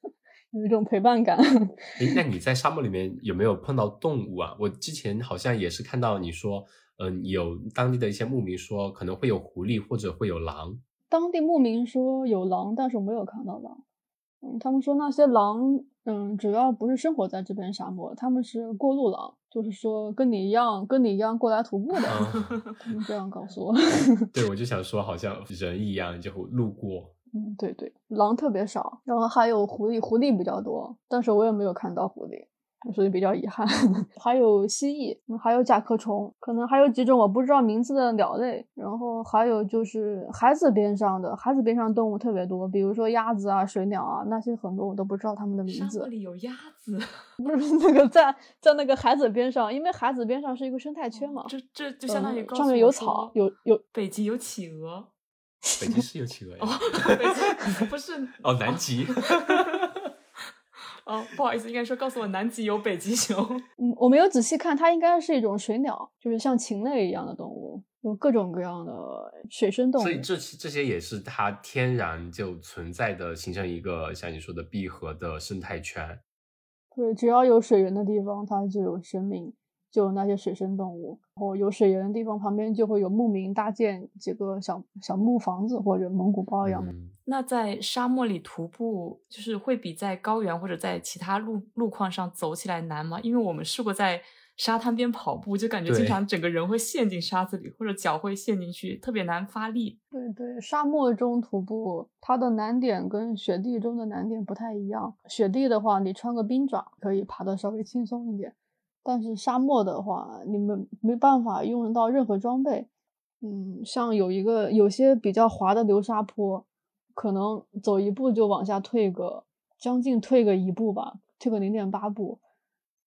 有一种陪伴感。诶，那你在沙漠里面有没有碰到动物啊？我之前好像也是看到你说，嗯，有当地的一些牧民说可能会有狐狸或者会有狼。当地牧民说有狼，但是我没有看到狼。嗯，他们说那些狼，嗯，主要不是生活在这边沙漠，他们是过路狼，就是说跟你一样，跟你一样过来徒步的。他们这样告诉我。对，我就想说，好像人一样就路过。嗯，对对，狼特别少，然后还有狐狸，狐狸比较多，但是我也没有看到狐狸。所以比较遗憾，还有蜥蜴，还有甲壳虫，可能还有几种我不知道名字的鸟类。然后还有就是海子边上的海子边上动物特别多，比如说鸭子啊、水鸟啊，那些很多我都不知道它们的名字。里有鸭子？不是那个在在那个海子边上，因为海子边上是一个生态圈嘛。这这就相当于、嗯、上面有草，有有北极有企鹅。北极是有企鹅呀？哦，北极不是哦，南极。哦，不好意思，应该说告诉我南极有北极熊。嗯，我没有仔细看，它应该是一种水鸟，就是像禽类一样的动物，有各种各样的水生动物。所以这这些也是它天然就存在的，形成一个像你说的闭合的生态圈。对，只要有水源的地方，它就有生命，就有那些水生动物。然后有水源的地方，旁边就会有牧民搭建几个小小木房子或者蒙古包一样的。嗯那在沙漠里徒步，就是会比在高原或者在其他路路况上走起来难吗？因为我们试过在沙滩边跑步，就感觉经常整个人会陷进沙子里，或者脚会陷进去，特别难发力。对对，沙漠中徒步，它的难点跟雪地中的难点不太一样。雪地的话，你穿个冰爪可以爬得稍微轻松一点，但是沙漠的话，你们没办法用到任何装备。嗯，像有一个有些比较滑的流沙坡。可能走一步就往下退个将近退个一步吧，退个零点八步，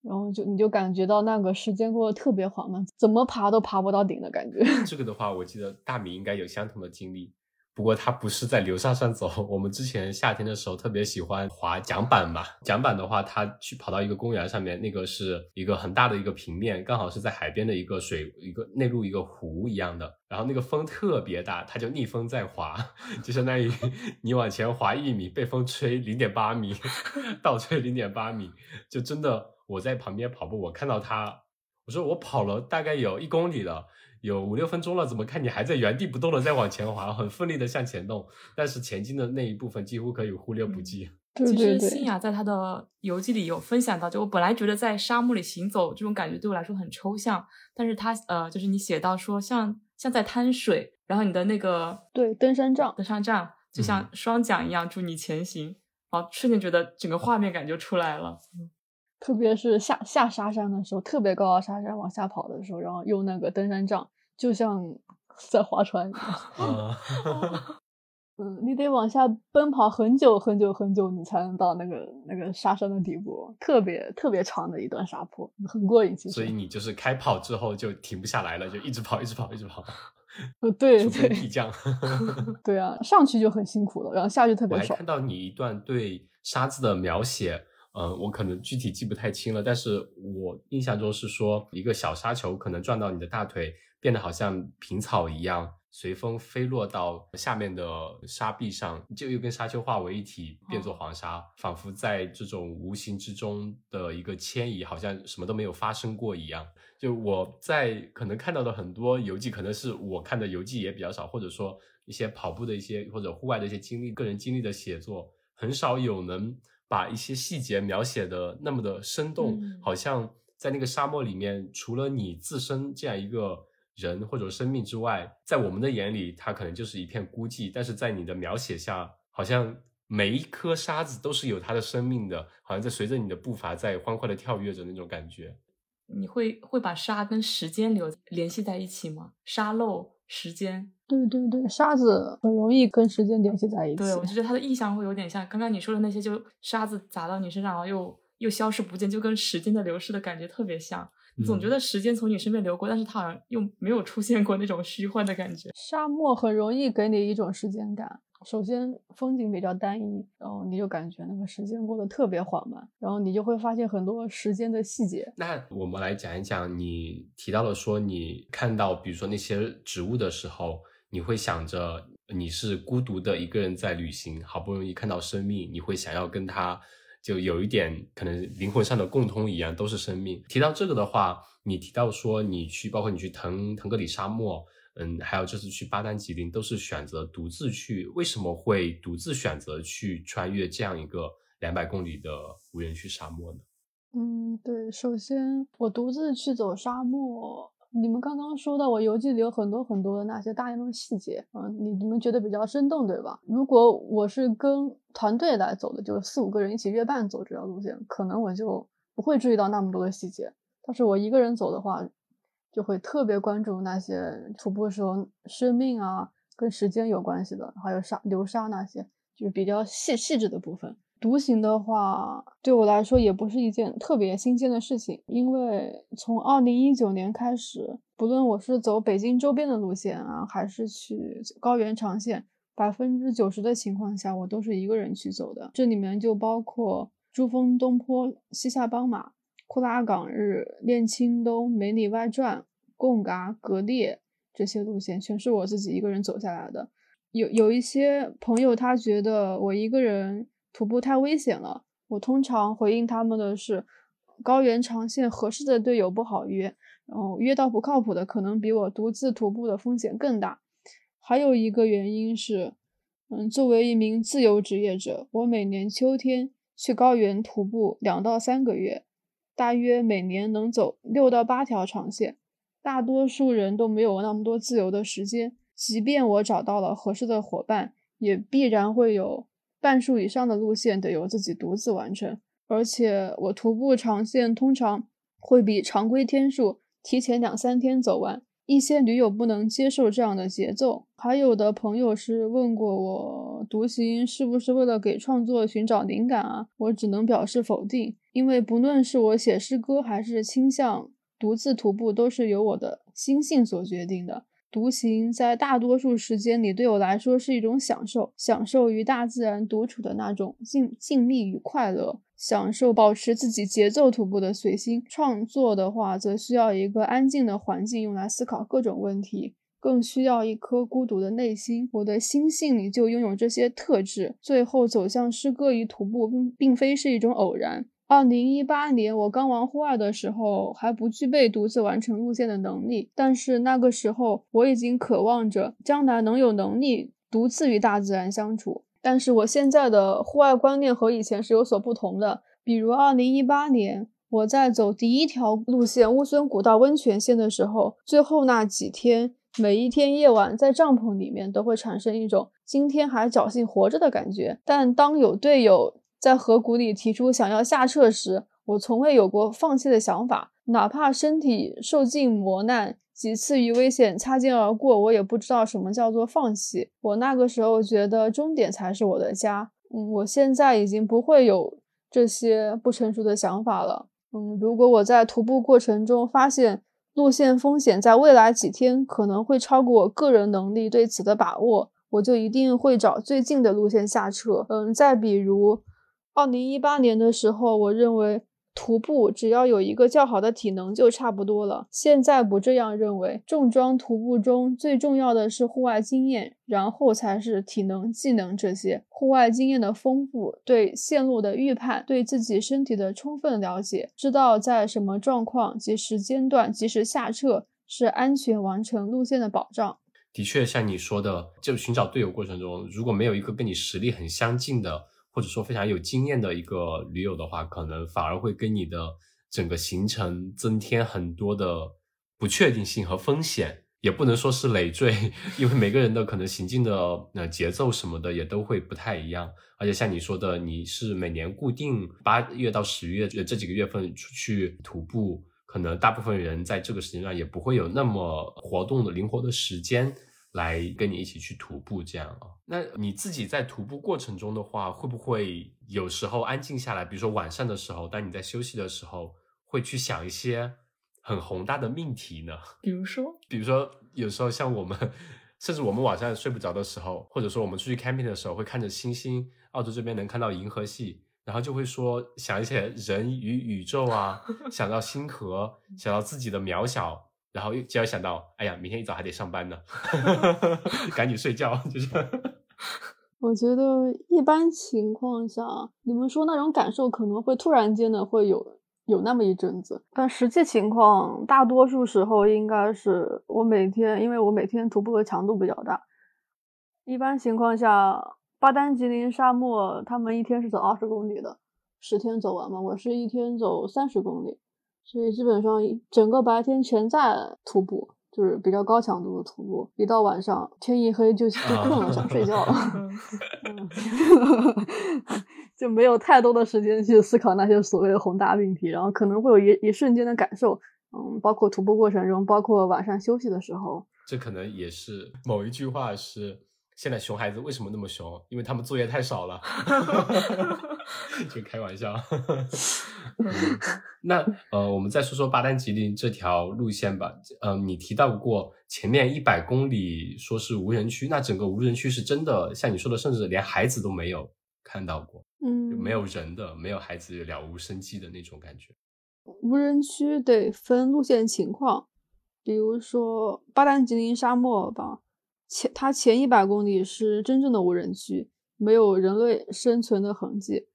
然后就你就感觉到那个时间过得特别缓慢，怎么爬都爬不到顶的感觉。这个的话，我记得大米应该有相同的经历，不过他不是在流沙上走。我们之前夏天的时候特别喜欢滑桨板嘛，桨板的话，他去跑到一个公园上面，那个是一个很大的一个平面，刚好是在海边的一个水一个内陆一个湖一样的。然后那个风特别大，它就逆风在滑，就相当于 你往前滑一米，被风吹零点八米，倒吹零点八米，就真的我在旁边跑步，我看到他，我说我跑了大概有一公里了，有五六分钟了，怎么看你还在原地不动的在往前滑，很奋力的向前动，但是前进的那一部分几乎可以忽略不计。对其实对新雅在他的游记里有分享到，就我本来觉得在沙漠里行走这种感觉对我来说很抽象，但是他呃，就是你写到说像像在滩水，然后你的那个对登山杖登山杖就像双桨一样助你前行，然后瞬间觉得整个画面感就出来了。特别是下下沙山的时候，特别高的沙山往下跑的时候，然后用那个登山杖，就像 在划船。啊，嗯，你得往下奔跑很久很久很久，你才能到那个那个沙山的底部，特别特别长的一段沙坡，很过瘾。其实，所以你就是开跑之后就停不下来了，就一直跑，一直跑，一直跑，呃，对出对风替降。对啊，上去就很辛苦了，然后下去特别爽我还看。到你一段对沙子的描写，呃，我可能具体记不太清了，但是我印象中是说一个小沙球可能撞到你的大腿，变得好像平草一样，随风飞落到下面的沙壁上，就又跟沙丘化为一体，变作黄沙，仿佛在这种无形之中的一个迁移，好像什么都没有发生过一样。就我在可能看到的很多游记，可能是我看的游记也比较少，或者说一些跑步的一些或者户外的一些经历、个人经历的写作，很少有能把一些细节描写的那么的生动，嗯好像在那个沙漠里面，除了你自身这样一个人或者生命之外，在我们的眼里，它可能就是一片孤寂，但是在你的描写下，好像每一颗沙子都是有它的生命的，好像在随着你的步伐在欢快的跳跃着那种感觉。你会会把沙跟时间流联系在一起吗？沙漏、时间，对对对，沙子很容易跟时间联系在一起。对我就觉得它的意象会有点像刚刚你说的那些，就沙子砸到你身上，然后又又消失不见，就跟时间的流逝的感觉特别像。总觉嗯得时间从你身边流过，但是它好像又没有出现过那种虚幻的感觉。沙漠很容易给你一种时间感。首先风景比较单一，然后你就感觉那个时间过得特别缓慢，然后你就会发现很多时间的细节。那我们来讲一讲，你提到了说你看到比如说那些植物的时候，你会想着你是孤独的一个人在旅行，好不容易看到生命，你会想要跟它就有一点可能灵魂上的共通一样，都是生命。提到这个的话，你提到说你去，包括你去腾腾格里沙漠，嗯，还有这次去巴丹吉林，都是选择独自去。为什么会独自选择去穿越这样一个两百公里的无人区沙漠呢？嗯，对，首先我独自去走沙漠，你们刚刚说到我游记里有很多很多的那些大量的细节，嗯，你你们觉得比较生动，对吧？如果我是跟团队来走的，就四五个人一起约伴走这条路线，可能我就不会注意到那么多的细节。但是我一个人走的话，就会特别关注那些徒步时候生命啊，跟时间有关系的，还有沙流沙那些，就是比较细细致的部分。独行的话，对我来说也不是一件特别新鲜的事情，因为从二零一九年开始，不论我是走北京周边的路线啊，还是去高原长线，百分之九十的情况下，我都是一个人去走的。这里面就包括珠峰东坡、西夏邦马、库拉岗日、练青东、梅里外传、贡嘎、格列这些路线，全是我自己一个人走下来的。有有一些朋友他觉得我一个人徒步太危险了，我通常回应他们的是，高原长线合适的队友不好约，然后约到不靠谱的可能比我独自徒步的风险更大。还有一个原因是，嗯，作为一名自由职业者，我每年秋天去高原徒步两到三个月，大约每年能走六到八条长线。大多数人都没有那么多自由的时间，即便我找到了合适的伙伴，也必然会有半数以上的路线得由自己独自完成。而且我徒步长线通常会比常规天数提前两三天走完，一些驴友不能接受这样的节奏。还有的朋友是问过我，独行是不是为了给创作寻找灵感啊？我只能表示否定，因为不论是我写诗歌还是倾向独自徒步，都是由我的心性所决定的。独行在大多数时间里对我来说是一种享受，享受与大自然独处的那种静静谧与快乐，享受保持自己节奏徒步的随心。创作的话，则需要一个安静的环境用来思考各种问题。更需要一颗孤独的内心，我的心性里就拥有这些特质。最后走向诗歌与徒步，并并非是一种偶然。二零一八年我刚玩户外的时候，还不具备独自完成路线的能力，但是那个时候我已经渴望着将来能有能力独自与大自然相处。但是我现在的户外观念和以前是有所不同的。比如二零一八年我在走第一条路线乌孙古道温泉线的时候，最后那几天。每一天夜晚在帐篷里面都会产生一种今天还侥幸活着的感觉，但当有队友在河谷里提出想要下撤时，我从未有过放弃的想法，哪怕身体受尽磨难，几次与危险擦肩而过，我也不知道什么叫做放弃。我那个时候觉得终点才是我的家。嗯，我现在已经不会有这些不成熟的想法了。嗯，如果我在徒步过程中发现路线风险在未来几天可能会超过我个人能力对此的把握，我就一定会找最近的路线下撤。嗯，再比如，二零一八年的时候，我认为。徒步只要有一个较好的体能就差不多了。现在不这样认为，重装徒步中最重要的是户外经验，然后才是体能、技能这些。户外经验的丰富，对线路的预判，对自己身体的充分了解，知道在什么状况及时间段及时下撤，是安全完成路线的保障。的确，像你说的，就寻找队友过程中，如果没有一个跟你实力很相近的。或者说非常有经验的一个驴友的话，可能反而会跟你的整个行程增添很多的不确定性和风险，也不能说是累赘，因为每个人的可能行进的呃节奏什么的也都会不太一样。而且像你说的，你是每年固定八月到十月这几个月份出去徒步，可能大部分人在这个时间段也不会有那么活动的灵活的时间。来跟你一起去徒步，这样啊？那你自己在徒步过程中的话，会不会有时候安静下来？比如说晚上的时候，当你在休息的时候，会去想一些很宏大的命题呢？比如说，比如说有时候像我们，甚至我们晚上睡不着的时候，或者说我们出去 camping 的时候，会看着星星，澳洲这边能看到银河系，然后就会说想一些人与宇宙啊，想到星河，想到自己的渺小。然后又就要想到，哎呀，明天一早还得上班呢，赶紧睡觉。就是，我觉得一般情况下，你们说那种感受可能会突然间的会有有那么一阵子，但实际情况大多数时候应该是我每天，因为我每天徒步的强度比较大。一般情况下，巴丹吉林沙漠他们一天是走二十公里的，十天走完嘛，我是一天走三十公里。所以基本上整个白天全在徒步，就是比较高强度的徒步。一到晚上天一黑就就困了，想睡觉了 就没有太多的时间去思考那些所谓的宏大命题。然后可能会有一一瞬间的感受，嗯，包括徒步过程中，包括晚上休息的时候。这可能也是某一句话是。现在熊孩子为什么那么熊？因为他们作业太少了，就开玩笑。那呃，我们再说说巴丹吉林这条路线吧。呃，你提到过前面一百公里说是无人区，那整个无人区是真的，像你说的，甚至连孩子都没有看到过，嗯，没有人的，没有孩子了无生机的那种感觉。无人区得分路线情况，比如说巴丹吉林沙漠吧。前它前一百公里是真正的无人区，没有人类生存的痕迹。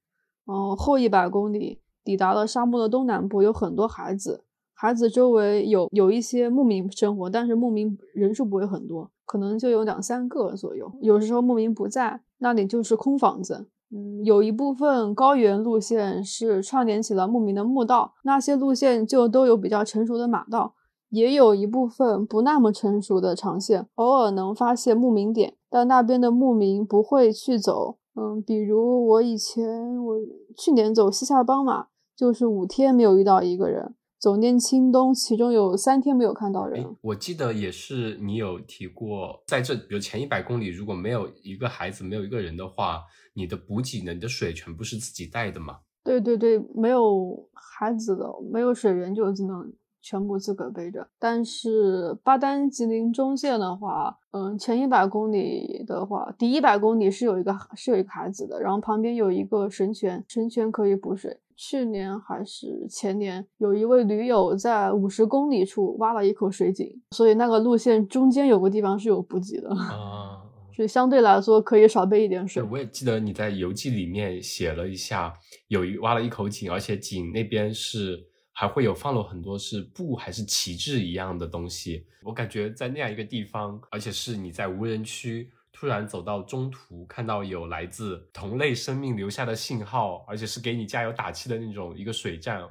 嗯后后一百公里抵达了沙漠的东南部，有很多孩子，孩子周围有有一些牧民生活，但是牧民人数不会很多，可能就有两三个左右。有时候牧民不在，那里就是空房子。嗯，有一部分高原路线是串联起了牧民的墓道，那些路线就都有比较成熟的马道。也有一部分不那么成熟的长线，偶尔能发现牧民点，但那边的牧民不会去走。嗯，比如我以前，我去年走西夏邦马，就是五天没有遇到一个人；走念青东，其中有三天没有看到人。我记得也是你有提过，在这比如前一百公里，如果没有一个孩子，没有一个人的话，你的补给呢？你的水全部是自己带的吗？对对对，没有孩子的，没有水源就只能。全部自个背着，但是巴丹吉林中线的话，嗯，前一百公里的话，第一百公里是有一个是有一个孩子的，然后旁边有一个神泉，神泉可以补水。去年还是前年，有一位驴友在五十公里处挖了一口水井，所以那个路线中间有个地方是有补给的啊，所以相对来说可以少备一点水。我也记得你在游记里面写了一下，有一挖了一口井，而且井那边是。还会有放了很多是布还是旗帜一样的东西，我感觉在那样一个地方，而且是你在无人区突然走到中途，看到有来自同类生命留下的信号，而且是给你加油打气的那种一个水站，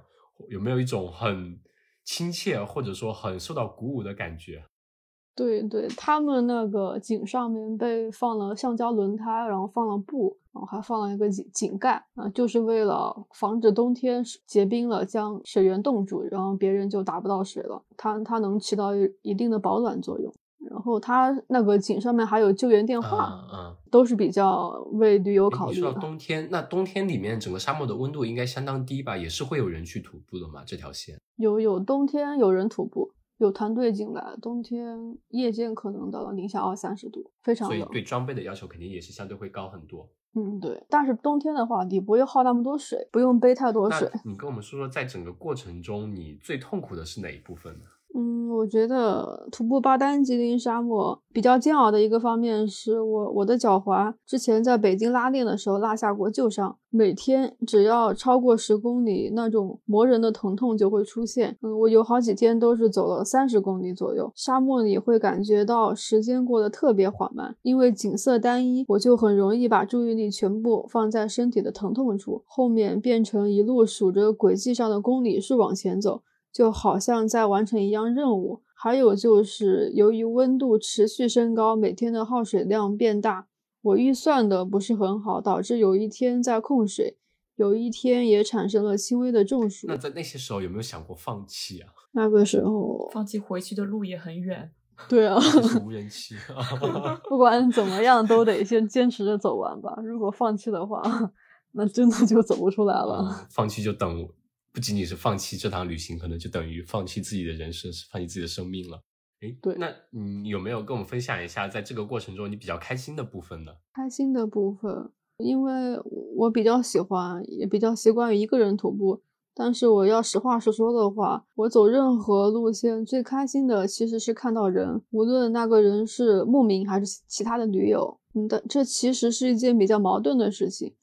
有没有一种很亲切或者说很受到鼓舞的感觉？对对，他们那个井上面被放了橡胶轮胎，然后放了布，然后还放了一个井井盖啊，就是为了防止冬天结冰了将水源冻住，然后别人就打不到水了。它它能起到一定的保暖作用。然后它那个井上面还有救援电话，嗯，都是比较为旅游考虑的。你说到冬天，那冬天里面整个沙漠的温度应该相当低吧？也是会有人去徒步的嘛？这条线有有冬天有人徒步。有团队进来，冬天夜间可能到了零下二三十度，非常冷。所以对装备的要求肯定也是相对会高很多。嗯，对。但是冬天的话，你不会耗那么多水，不用背太多水。你跟我们说说，在整个过程中，你最痛苦的是哪一部分呢？嗯，我觉得徒步巴丹吉林沙漠比较煎熬的一个方面是我我的脚踝之前在北京拉练的时候落下过旧伤，每天只要超过十公里，那种磨人的疼痛就会出现。嗯，我有好几天都是走了三十公里左右，沙漠里会感觉到时间过得特别缓慢，因为景色单一，我就很容易把注意力全部放在身体的疼痛处，后面变成一路数着轨迹上的公里数往前走。就好像在完成一样任务，还有就是由于温度持续升高，每天的耗水量变大，我预算的不是很好，导致有一天在控水，有一天也产生了轻微的中暑。那在那些时候有没有想过放弃啊？那个时候放弃回去的路也很远。对啊，无人区。不管怎么样都得先坚持着走完吧。如果放弃的话，那真的就走不出来了。放弃就等。不仅仅是放弃这趟旅行，可能就等于放弃自己的人生，放弃自己的生命了。哎，对，那你有没有跟我们分享一下，在这个过程中你比较开心的部分呢？开心的部分，因为我比较喜欢，也比较习惯于一个人徒步。但是我要实话实说的话，我走任何路线最开心的其实是看到人，无论那个人是牧民还是其他的驴友。嗯，但这其实是一件比较矛盾的事情。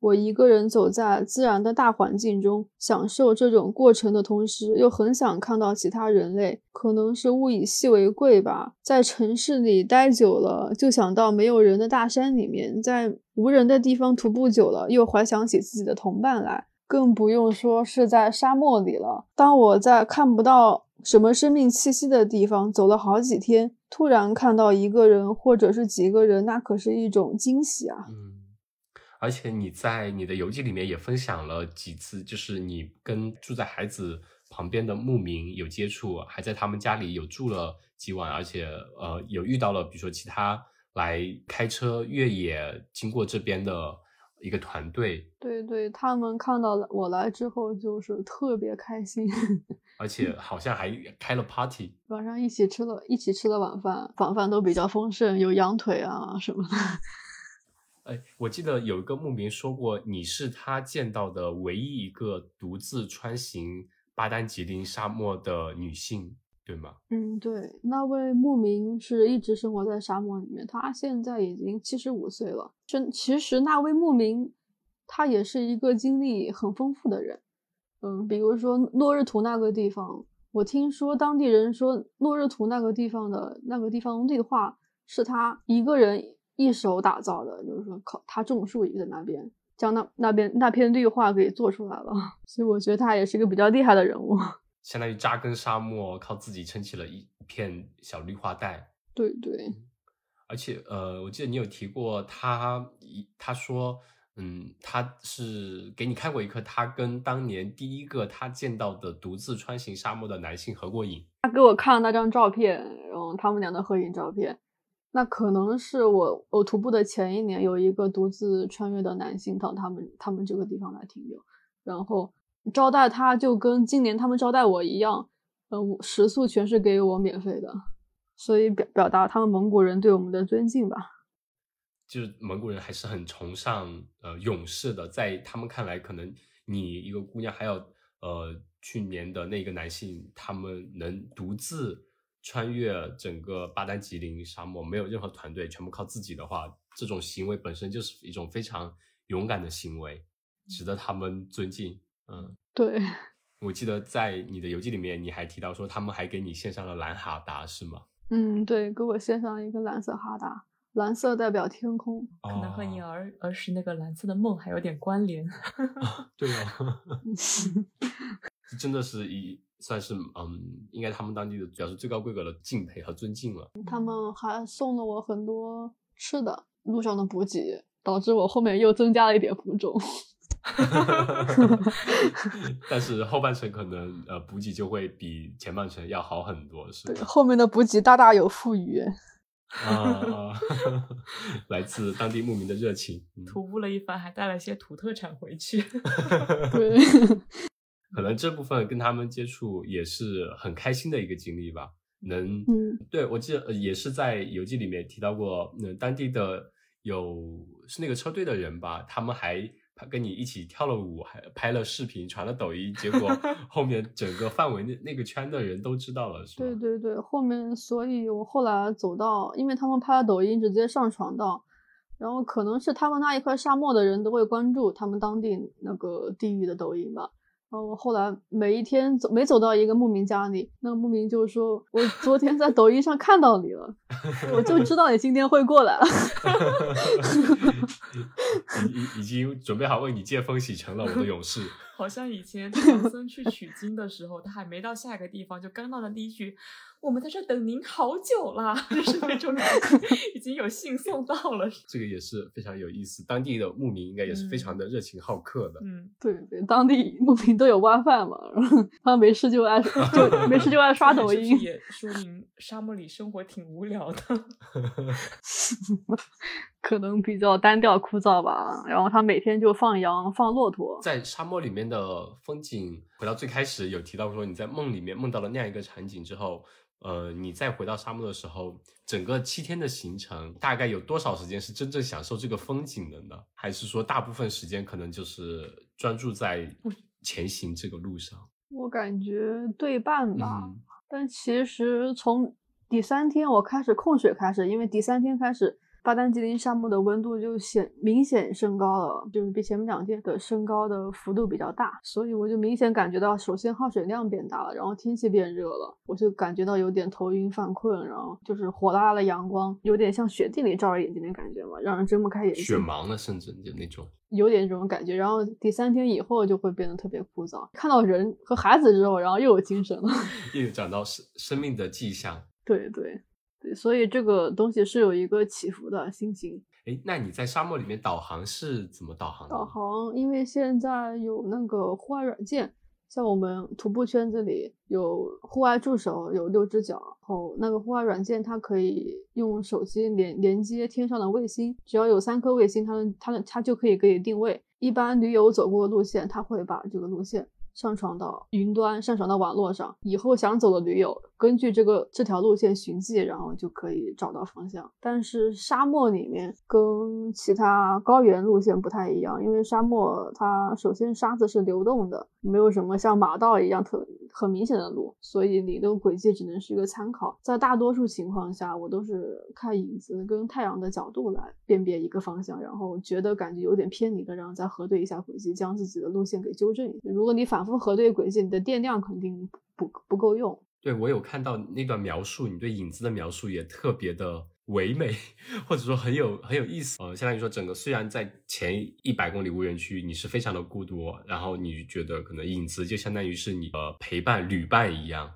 我一个人走在自然的大环境中，享受这种过程的同时，又很想看到其他人类。可能是物以稀为贵吧，在城市里待久了，就想到没有人的大山里面；在无人的地方徒步久了，又怀想起自己的同伴来。更不用说是在沙漠里了。当我在看不到什么生命气息的地方走了好几天，突然看到一个人或者是几个人，那可是一种惊喜啊！嗯。而且你在你的游记里面也分享了几次，就是你跟住在孩子旁边的牧民有接触，还在他们家里有住了几晚，而且呃有遇到了比如说其他来开车越野经过这边的一个团队。对对，他们看到了我来之后就是特别开心，而且好像还开了 party，晚上一起吃了一起吃了晚饭，晚饭都比较丰盛，有羊腿啊什么的。哎，我记得有一个牧民说过，你是他见到的唯一一个独自穿行巴丹吉林沙漠的女性，对吗？嗯，对，那位牧民是一直生活在沙漠里面，他现在已经七十五岁了。其其实那位牧民，他也是一个经历很丰富的人。嗯，比如说诺日图那个地方，我听说当地人说，诺日图那个地方的那个地方绿化是他一个人。一手打造的，就是说靠他种树也在那边，将那那边那片绿化给做出来了，所以我觉得他也是一个比较厉害的人物，相当于扎根沙漠，靠自己撑起了一片小绿化带。对对，而且呃，我记得你有提过他，他说，嗯，他是给你看过一颗他跟当年第一个他见到的独自穿行沙漠的男性合过影，他给我看了那张照片，然后他们俩的合影照片。那可能是我我徒步的前一年，有一个独自穿越的男性到他们他们这个地方来停留，然后招待他就跟今年他们招待我一样，呃，食宿全是给我免费的，所以表表达他们蒙古人对我们的尊敬吧。就是蒙古人还是很崇尚呃勇士的，在他们看来，可能你一个姑娘，还有呃去年的那个男性，他们能独自。穿越整个巴丹吉林沙漠，没有任何团队，全部靠自己的话，这种行为本身就是一种非常勇敢的行为，值得他们尊敬。嗯，对。我记得在你的游记里面，你还提到说他们还给你献上了蓝哈达，是吗？嗯，对，给我献上了一个蓝色哈达，蓝色代表天空，可能和你儿儿时那个蓝色的梦还有点关联。对啊，真的是一算是嗯，应该他们当地的表示最高规格的敬佩和尊敬了。他们还送了我很多吃的，路上的补给，导致我后面又增加了一点负重。但是后半程可能呃补给就会比前半程要好很多，是？后面的补给大大有富余。啊啊，来自当地牧民的热情。嗯徒步了一番，还带了些土特产回去。对，可能这部分跟他们接触也是很开心的一个经历吧。能，嗯，对我记得呃也是在游记里面提到过，嗯，当地的有是那个车队的人吧，他们还跟你一起跳了舞，还拍了视频，传了抖音，结果 后面整个范围内那个圈的人都知道了，是吧？对对对，后面所以我后来走到，因为他们拍了抖音，直接上传到，然后可能是他们那一块沙漠的人都会关注他们当地那个地域的抖音吧。然后我后来每一天走，每走到一个牧民家里，那个牧民就说：“我昨天在抖音上看到你了，我就知道你今天会过来了。已已已经准备好为你借风洗尘了，我的勇士。好像以前唐僧去取经的时候，他还没到下一个地方，就刚到的第一句“我们在这等您好久了”，就是那种感觉，已经有信送到了。这个也是非常有意思，当地的牧民应该也是非常的热情好客的。嗯，对对，当地牧民都有 WiFi 嘛，然后他没事就爱 就没事就爱刷抖 音。也说明沙漠里生活挺无聊的。可能比较单调枯燥吧。然后他每天就放羊、放骆驼。在沙漠里面的风景，回到最开始有提到说你在梦里面梦到了那样一个场景之后，呃，你再回到沙漠的时候，整个七天的行程大概有多少时间是真正享受这个风景的呢？还是说大部分时间可能就是专注在前行这个路上？我感觉对半吧。嗯但其实从第三天我开始控水开始，因为第三天开始，巴丹吉林沙漠的温度就显明显升高了，就是比前面两天的升高的幅度比较大，所以我就明显感觉到，首先耗水量变大了，然后天气变热了，我就感觉到有点头晕犯困，然后就是火辣辣的阳光，有点像雪地里照着眼睛的感觉嘛，让人睁不开眼睛。雪盲了，甚至就那种。有点这种感觉，然后第三天以后就会变得特别枯燥。看到人和孩子之后，然后又有精神了。又有讲到生生命的迹象。对 对对，所以这个东西是有一个起伏的心情。哎，那你在沙漠里面导航是怎么导航的？导航，因为现在有那个户外软件，像我们徒步圈子里有户外助手，有六只脚，然后那个户外软件它可以用手机连连接天上的卫星，只要有三颗卫星，它能它能它就可以给你定位。一般驴友走过的路线，它会把这个路线上传到云端，上传到网络上。以后想走的驴友，根据这个这条路线寻迹，然后就可以找到方向。但是沙漠里面跟其他高原路线不太一样，因为沙漠它首先沙子是流动的，没有什么像马道一样特很明显的路，所以你的轨迹只能是一个参考。在大多数情况下，我都是看影子跟太阳的角度来辨别一个方向，然后觉得感觉有点偏离了，然后再核对一下轨迹，将自己的路线给纠正一下。如果你反不核对轨迹，你的电量肯定不不够用。对我有看到那段描述，你对影子的描述也特别的唯美，或者说很有很有意思。呃，相当于说整个虽然在前一百公里无人区你是非常的孤独，然后你觉得可能影子就相当于是你的陪伴旅伴一样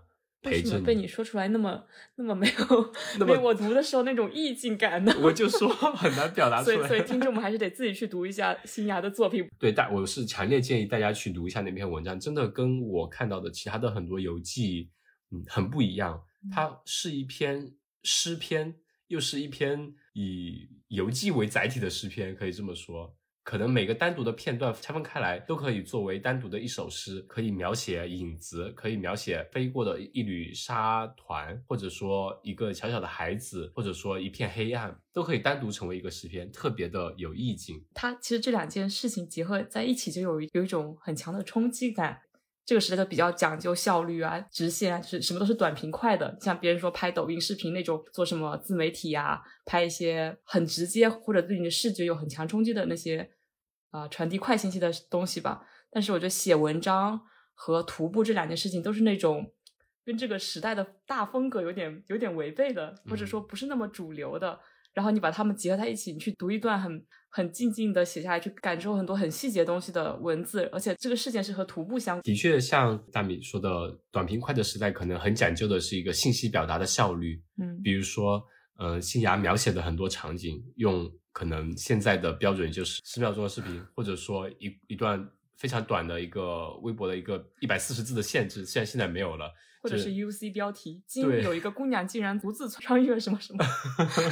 为什么被你说出来那么那么没有那么被我读的时候那种意境感呢？我就说很难表达出来。所以所以听众们还是得自己去读一下新芽的作品。对，但我是强烈建议大家去读一下那篇文章，真的跟我看到的其他的很多游记，嗯，很不一样。它是一篇诗篇，又是一篇以游记为载体的诗篇，可以这么说。可能每个单独的片段拆分开来，都可以作为单独的一首诗，可以描写影子，可以描写飞过的一缕沙团，或者说一个小小的孩子，或者说一片黑暗，都可以单独成为一个诗篇，特别的有意境。它其实这两件事情结合在一起，就有有一种很强的冲击感。这个时代都比较讲究效率啊、直线啊，就是什么都是短平快的。像别人说拍抖音视频那种，做什么自媒体啊，拍一些很直接或者对你的视觉有很强冲击的那些啊、传递快信息的东西吧。但是我觉得写文章和徒步这两件事情都是那种跟这个时代的大风格有点有点违背的，或者说不是那么主流的。然后你把它们结合在一起，你去读一段很很静静的写下来，去感受很多很细节东西的文字，而且这个事件是和徒步相。的确，像大米说的，短平快的时代可能很讲究的是一个信息表达的效率。嗯，比如说，呃，新芽描写的很多场景，用可能现在的标准就是十秒钟的视频，或者说一一段非常短的一个微博的一个一百四十字的限制，现在现在没有了。或者是 UC 标题，今有一个姑娘竟然独自穿越什么什么。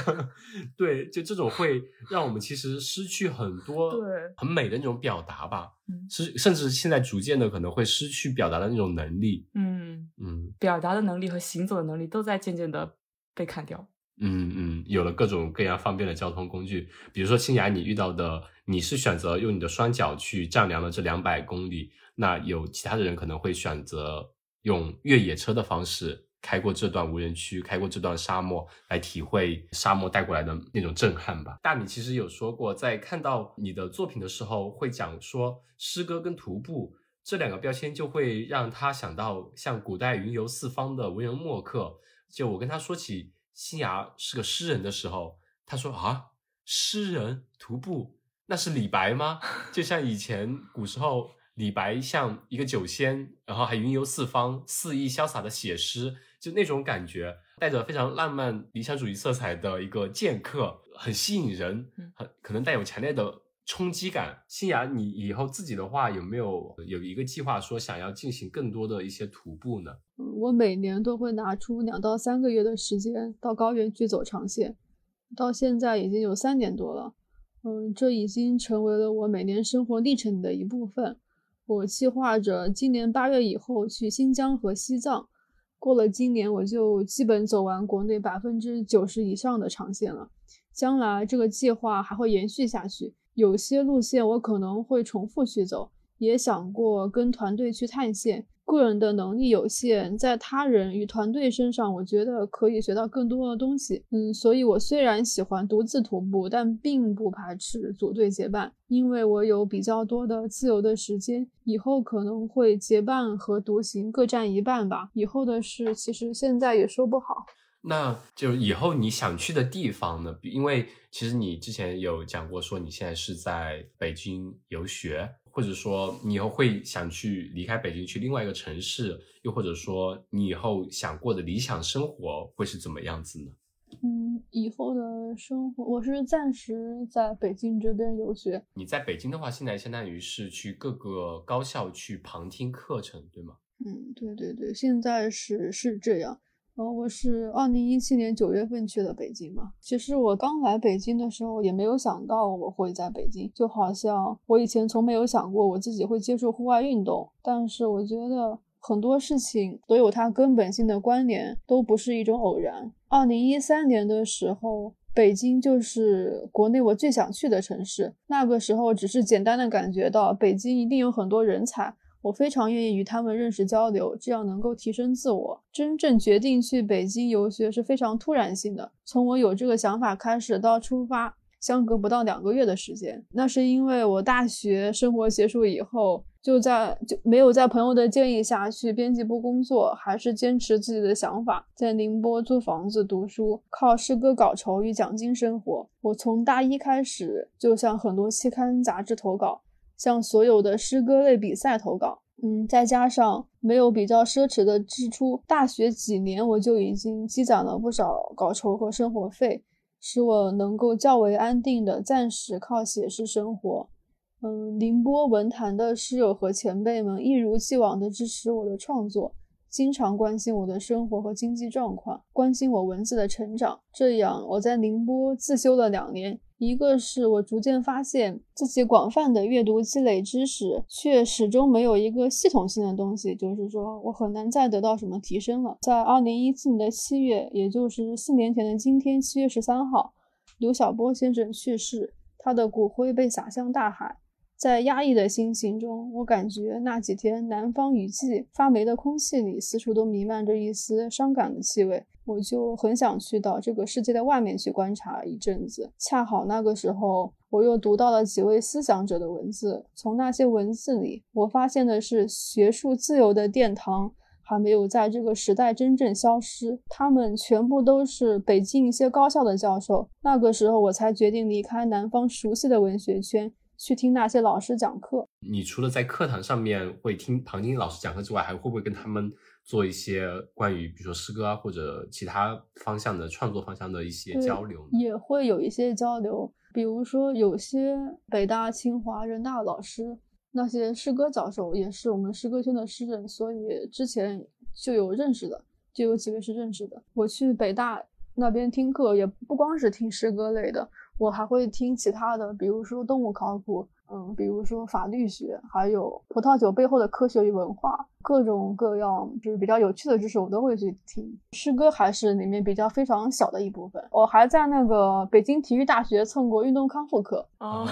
对，就这种会让我们其实失去很多对很美的那种表达吧，嗯是甚至现在逐渐的可能会失去表达的那种能力。嗯，嗯表达的能力和行走的能力都在渐渐的被砍掉。嗯嗯，有了各种各样方便的交通工具，比如说青雅，你遇到的你是选择用你的双脚去丈量了这两百公里，那有其他的人可能会选择用越野车的方式开过这段无人区，开过这段沙漠，来体会沙漠带过来的那种震撼吧。大米其实有说过，在看到你的作品的时候，会讲说诗歌跟徒步这两个标签，就会让他想到像古代云游四方的文人墨客。就我跟他说起新芽是个诗人的时候，他说啊，诗人徒步那是李白吗？就像以前古时候李白像一个酒仙，然后还云游四方，肆意潇洒的写诗，就那种感觉，带着非常浪漫理想主义色彩的一个剑客，很吸引人嗯，很可能带有强烈的冲击感。新雅，你以后自己的话有没有有一个计划说想要进行更多的一些徒步呢？我每年都会拿出两到三个月的时间到高原去走长线，到现在已经有三年多了。嗯，这已经成为了我每年生活历程的一部分。我计划着今年八月以后去新疆和西藏，过了今年我就基本走完国内百分之九十以上的长线了。将来这个计划还会延续下去，有些路线我可能会重复去走，也想过跟团队去探险。个人的能力有限，在他人与团队身上，我觉得可以学到更多的东西。嗯，所以我虽然喜欢独自徒步，但并不排斥组队结伴，因为我有比较多的自由的时间。以后可能会结伴和独行各占一半吧。以后的事其实现在也说不好。那就以后你想去的地方呢？因为其实你之前有讲过，说你现在是在北京游学，或者说你以后会想去离开北京去另外一个城市，又或者说你以后想过的理想生活会是怎么样子呢？嗯，以后的生活，我是暂时在北京这边游学。你在北京的话，现在相当于是去各个高校去旁听课程，对吗？嗯，对对对，现在是是这样。我是二零一七年九月份去的北京嘛。其实我刚来北京的时候，也没有想到我会在北京，就好像我以前从没有想过我自己会接触户外运动。但是我觉得很多事情都有它根本性的关联，都不是一种偶然。二零一三年的时候，北京就是国内我最想去的城市。那个时候只是简单的感觉到北京一定有很多人才。我非常愿意与他们认识交流，这样能够提升自我。真正决定去北京游学是非常突然性的，从我有这个想法开始到出发，相隔不到两个月的时间。那是因为我大学生活结束以后，就在就没有在朋友的建议下去编辑部工作，还是坚持自己的想法，在宁波租房子读书，靠诗歌稿酬与奖金生活。我从大一开始就向很多期刊杂志投稿。向所有的诗歌类比赛投稿，嗯，再加上没有比较奢侈的支出，大学几年我就已经积攒了不少稿酬和生活费，使我能够较为安定的暂时靠写诗生活。嗯，宁波文坛的诗友和前辈们一如既往的支持我的创作，经常关心我的生活和经济状况，关心我文字的成长。这样，我在宁波自修了两年。一个是我逐渐发现自己广泛的阅读积累知识，却始终没有一个系统性的东西，就是说我很难再得到什么提升了。在二零一七年的七月，也就是四年前的今天，七月十三号，刘晓波先生去世，他的骨灰被撒向大海。在压抑的心情中，我感觉那几天南方雨季发霉的空气里，四处都弥漫着一丝伤感的气味。我就很想去到这个世界的外面去观察一阵子。恰好那个时候，我又读到了几位思想者的文字。从那些文字里，我发现的是学术自由的殿堂，还没有在这个时代真正消失，他们全部都是北京一些高校的教授。那个时候，我才决定离开南方熟悉的文学圈，去听那些老师讲课。你除了在课堂上面会听旁听老师讲课之外，还会不会跟他们做一些关于比如说诗歌啊或者其他方向的创作方向的一些交流？也会有一些交流，比如说有些北大、清华、人大老师，那些诗歌教授也是我们诗歌圈的诗人，所以之前就有认识的，就有几位是认识的。我去北大那边听课，也不光是听诗歌类的，我还会听其他的，比如说动物考古，嗯，比如说法律学，还有葡萄酒背后的科学与文化，各种各样就是比较有趣的知识，我都会去听。诗歌还是里面比较非常小的一部分。我还在那个北京体育大学蹭过运动康复课。哦，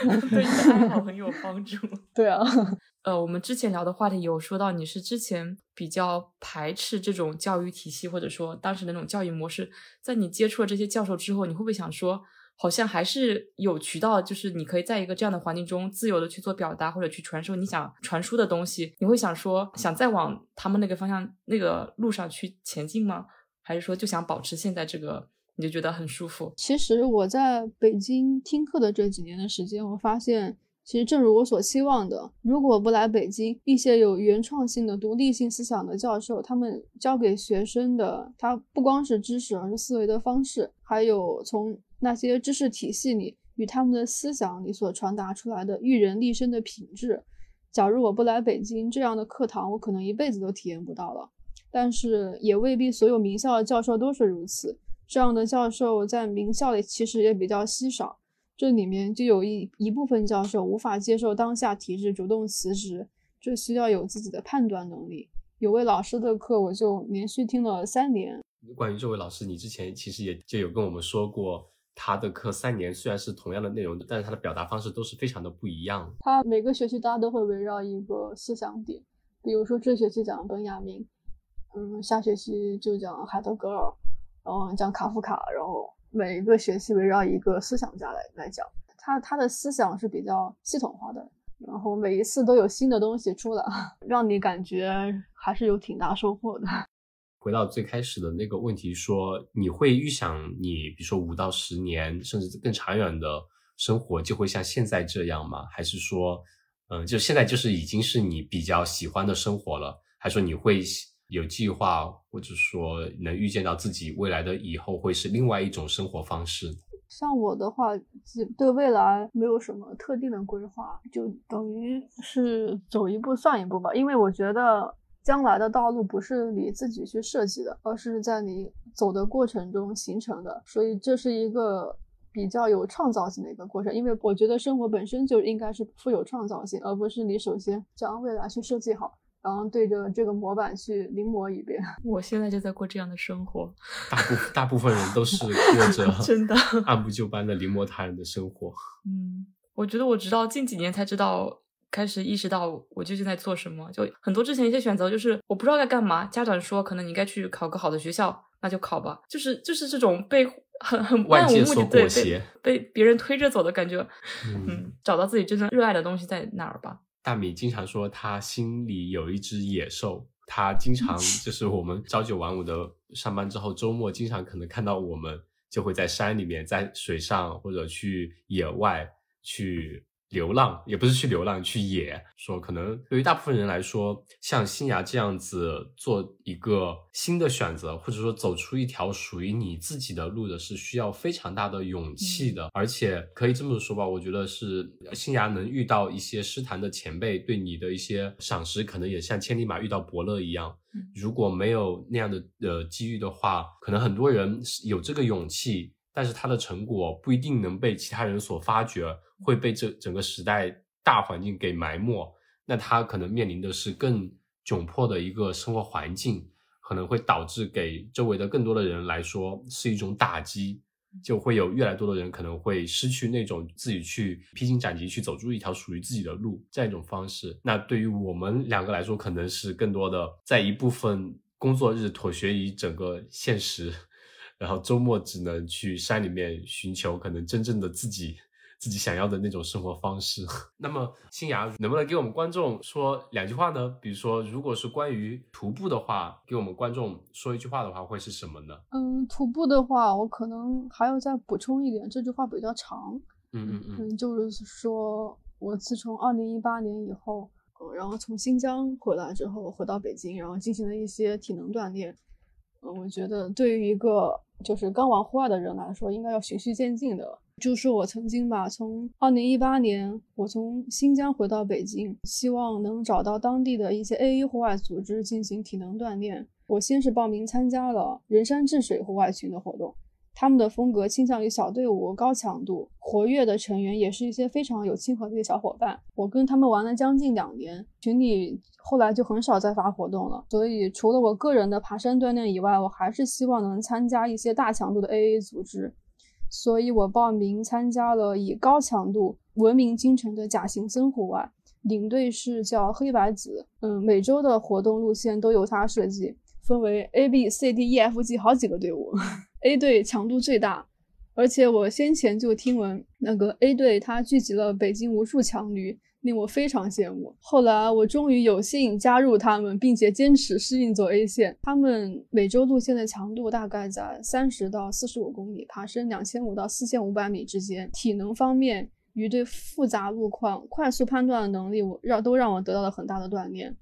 对你的爱好很有帮助。对啊，呃，我们之前聊的话题有说到，你是之前比较排斥这种教育体系，或者说当时那种教育模式。在你接触了这些教授之后，你会不会想说，好像还是有渠道，就是你可以在一个这样的环境中自由的去做表达，或者去传授你想传输的东西？你会想说，想再往他们那个方向、那个路上去前进吗？还是说就想保持现在这个，你就觉得很舒服？其实我在北京听课的这几年的时间，我发现，其实正如我所期望的，如果不来北京，一些有原创性的、独立性思想的教授，他们教给学生的，他不光是知识，而是思维的方式，还有从那些知识体系里与他们的思想里所传达出来的育人立身的品质。假如我不来北京，这样的课堂我可能一辈子都体验不到了。但是也未必所有名校的教授都是如此。这样的教授在名校里其实也比较稀少，这里面就有一一部分教授无法接受当下体制，主动辞职，这需要有自己的判断能力。有位老师的课，我就连续听了三年。关于这位老师，你之前其实也就有跟我们说过，他的课三年虽然是同样的内容，但是他的表达方式都是非常的不一样。他每个学期大家都会围绕一个思想点，比如说这学期讲本雅明，嗯，下学期就讲海德格尔，然后讲卡夫卡，然后每一个学期围绕一个思想家来来讲。他他的思想是比较系统化的，然后每一次都有新的东西出来，让你感觉还是有挺大收获的。回到最开始的那个问题说，你会预想你比如说五到十年甚至更长远的生活就会像现在这样吗？还是说，嗯、就现在就是已经是你比较喜欢的生活了？还是说你会有计划，或者说能预见到自己未来的以后会是另外一种生活方式？像我的话，对未来没有什么特定的规划，就等于是走一步算一步吧。因为我觉得将来的道路不是你自己去设计的，而是在你走的过程中形成的，所以这是一个比较有创造性的一个过程。因为我觉得生活本身就应该是富有创造性，而不是你首先将未来去设计好，然后对着这个模板去临摹一遍。我现在就在过这样的生活，大部大部分人都是过着 真的按部就班的临摹他人的生活。嗯，我觉得我直到近几年才知道，开始意识到我究竟在做什么。就很多之前一些选择，就是我不知道该干嘛。家长说，可能你应该去考个好的学校，那就考吧。就是就是这种被很很漫无目的对所裹挟被被别人推着走的感觉。嗯嗯，找到自己真正热爱的东西在哪儿吧。大米经常说他心里有一只野兽，他经常 就是我们朝九晚五的上班之后，周末经常可能看到我们就会在山里面、在水上或者去野外去流浪，也不是去流浪，去野。说可能对于大部分人来说，像新芽这样子做一个新的选择，或者说走出一条属于你自己的路的，是需要非常大的勇气的。而且可以这么说吧，我觉得是新芽能遇到一些诗坛的前辈对你的一些赏识，可能也像千里马遇到伯乐一样。嗯如果没有那样的呃机遇的话，可能很多人有这个勇气，但是他的成果不一定能被其他人所发掘，会被这整个时代大环境给埋没。那他可能面临的是更窘迫的一个生活环境，可能会导致给周围的更多的人来说是一种打击，就会有越来越多的人可能会失去那种自己去披荆斩棘、去走出一条属于自己的路这样一种方式。那对于我们两个来说，可能是更多的在一部分工作日妥协于整个现实，然后周末只能去山里面寻求可能真正的自己自己想要的那种生活方式。那么，新芽能不能给我们观众说两句话呢？比如说，如果是关于徒步的话，给我们观众说一句话的话，会是什么呢？嗯，徒步的话，我可能还要再补充一点，这句话比较长。嗯嗯嗯，嗯，就是说我自从二零一八年以后，呃然后从新疆回来之后，回到北京，然后进行了一些体能锻炼。嗯，我觉得对于一个就是刚玩户外的人来说，应该要循序渐进的。就是我曾经吧，从二零一八年我从新疆回到北京，希望能找到当地的一些 A A 户外组织进行体能锻炼。我先是报名参加了人山治水户外群的活动，他们的风格倾向于小队伍、高强度，活跃的成员也是一些非常有亲和力的小伙伴。我跟他们玩了将近两年，群里后来就很少再发活动了。所以除了我个人的爬山锻炼以外，我还是希望能参加一些大强度的 AA 组织。所以我报名参加了以高强度闻名京城的甲行僧户外，领队是叫黑白子。嗯，每周的活动路线都由他设计，分为 A、B、C、D、E、F、G 好几个队伍。A 队强度最大，而且我先前就听闻那个 A 队它聚集了北京无数强驴，令我非常羡慕。后来我终于有幸加入他们，并且坚持适应走 A 线。他们每周路线的强度大概在三十到四十五公里，爬升两千五到四千五百米之间。体能方面与对复杂路况快速判断的能力，我让都让我得到了很大的锻炼。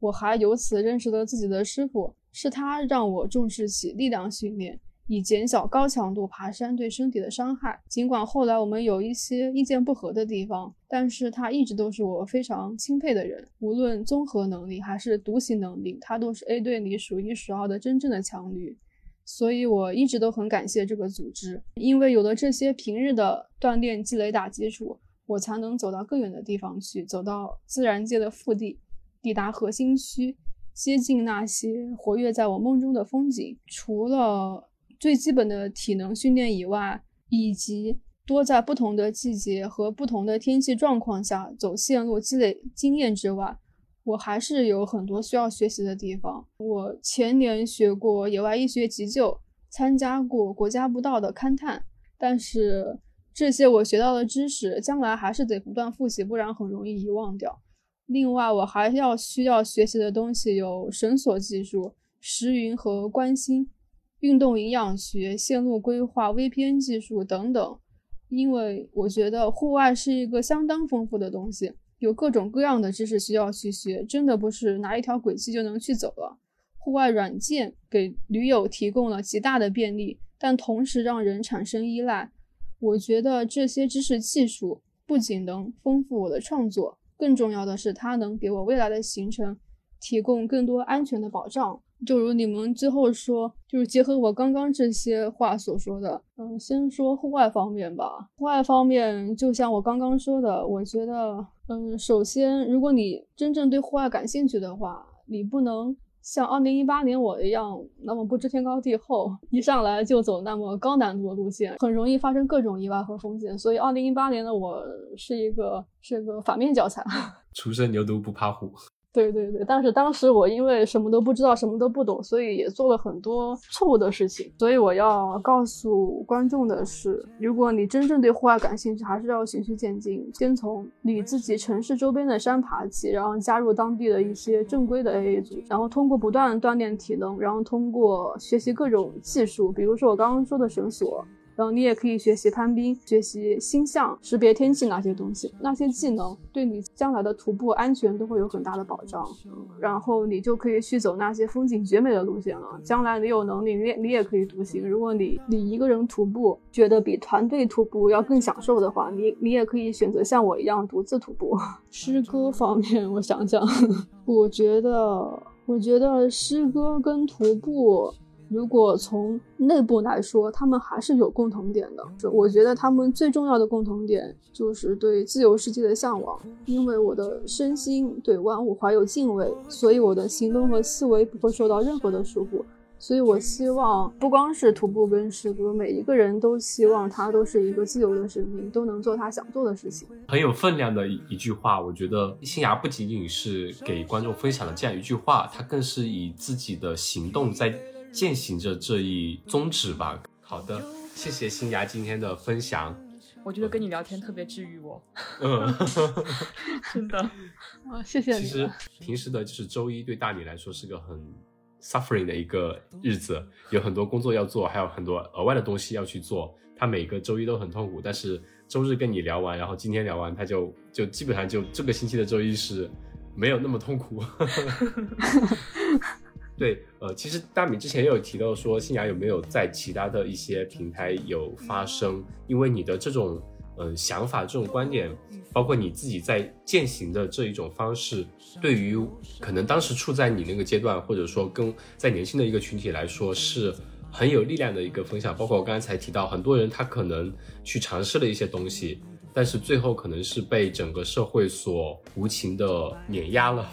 我还由此认识了自己的师傅，是他让我重视起力量训练。以减小高强度爬山对身体的伤害。尽管后来我们有一些意见不合的地方，但是他一直都是我非常钦佩的人。无论综合能力还是独行能力，他都是 A 队里数一数二的真正的强驴。所以我一直都很感谢这个组织，因为有了这些平日的锻炼积累打基础，我才能走到更远的地方去，走到自然界的腹地，抵达核心区，接近那些活跃在我梦中的风景。除了最基本的体能训练以外，以及多在不同的季节和不同的天气状况下走线路积累经验之外，我还是有很多需要学习的地方。我前年学过野外医学急救，参加过国家步道的勘探，但是这些我学到的知识，将来还是得不断复习，不然很容易遗忘掉。另外，我还要需要学习的东西有绳索技术、时云和观星。运动营养学、线路规划、VPN 技术等等，因为我觉得户外是一个相当丰富的东西，有各种各样的知识需要去学，真的不是拿一条轨迹就能去走了。户外软件给驴友提供了极大的便利，但同时让人产生依赖。我觉得这些知识技术不仅能丰富我的创作，更重要的是它能给我未来的行程提供更多安全的保障。就如你们之后说，就是结合我刚刚这些话所说的，嗯，先说户外方面吧。户外方面，就像我刚刚说的，我觉得，嗯，首先，如果你真正对户外感兴趣的话，你不能像二零一八年我一样，那么不知天高地厚，一上来就走那么高难度的路线，很容易发生各种意外和风险。所以，二零一八年的我是一个是个反面教材。初生牛犊不怕虎。对对对，但是当时我因为什么都不知道，什么都不懂，所以也做了很多错误的事情。所以我要告诉观众的是，如果你真正对户外感兴趣，还是要循序渐进，先从你自己城市周边的山爬起，然后加入当地的一些正规的 AA 组，然后通过不断锻炼体能，然后通过学习各种技术，比如说我刚刚说的绳索。然后你也可以学习攀冰，学习星象、识别天气那些东西，那些技能对你将来的徒步安全都会有很大的保障。然后你就可以去走那些风景绝美的路线了。将来你有能力，你也你也可以独行。如果你你一个人徒步觉得比团队徒步要更享受的话，你你也可以选择像我一样独自徒步。诗歌方面，我想想，我觉得我觉得诗歌跟徒步。如果从内部来说，他们还是有共同点的。我觉得他们最重要的共同点就是对自由世界的向往。因为我的身心对万物怀有敬畏，所以我的行动和思维不会受到任何的束缚。所以我希望，不光是徒步跟诗歌，每一个人都希望他都是一个自由的生命，都能做他想做的事情。很有分量的一一句话，我觉得新芽不仅仅是给观众分享的这样一句话，他更是以自己的行动在。践行着这一宗旨吧。好的，谢谢新芽今天的分享。我觉得跟你聊天特别治愈我，嗯，真的。啊，谢谢其实。平时的就是周一对大米来说是个很 suffering 的一个日子，有很多工作要做，还有很多额外的东西要去做。他每个周一都很痛苦，但是周日跟你聊完，然后今天聊完，他就就基本上就这个星期的周一是没有那么痛苦。对，呃，其实大米之前也有提到说，新雅有没有在其他的一些平台有发声？因为你的这种呃想法、这种观点，包括你自己在践行的这一种方式，对于可能当时处在你那个阶段，或者说跟在年轻的一个群体来说，是很有力量的一个分享。包括我刚才提到，很多人他可能去尝试了一些东西，但是最后可能是被整个社会所无情的碾压了，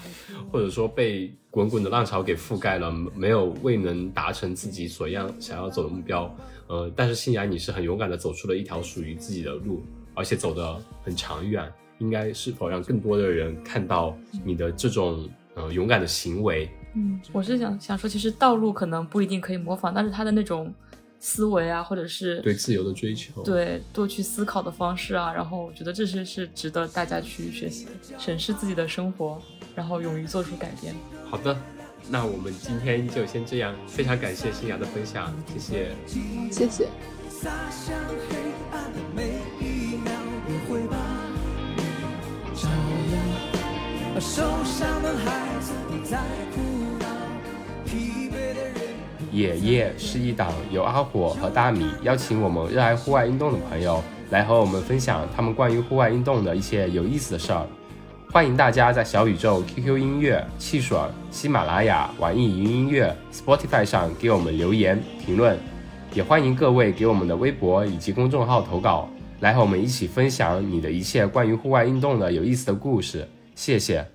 或者说被滚滚的浪潮给覆盖了，没有未能达成自己所要想要走的目标。呃，但是新雅你是很勇敢的走出了一条属于自己的路，而且走得很长远。应该是否让更多的人看到你的这种呃勇敢的行为？嗯，我是想想说，其实道路可能不一定可以模仿，但是他的那种思维啊，或者是对自由的追求，对多去思考的方式啊，然后我觉得这些是值得大家去学习、审视自己的生活，然后勇于做出改变。好的，那我们今天就先这样，非常感谢新雅的分享，谢谢。谢谢。洒向黑暗的每一秒，也会把你照亮。而受伤的孩子不再哭闹，疲惫的人。野夜是一档由阿火和大米邀请我们热爱户外运动的朋友来和我们分享他们关于户外运动的一些有意思的事儿。欢迎大家在小宇宙、QQ 音乐、汽水、喜马拉雅、网易云音乐、Spotify 上给我们留言评论，也欢迎各位给我们的微博以及公众号投稿，来和我们一起分享你的一切关于户外运动的有意思的故事。谢谢。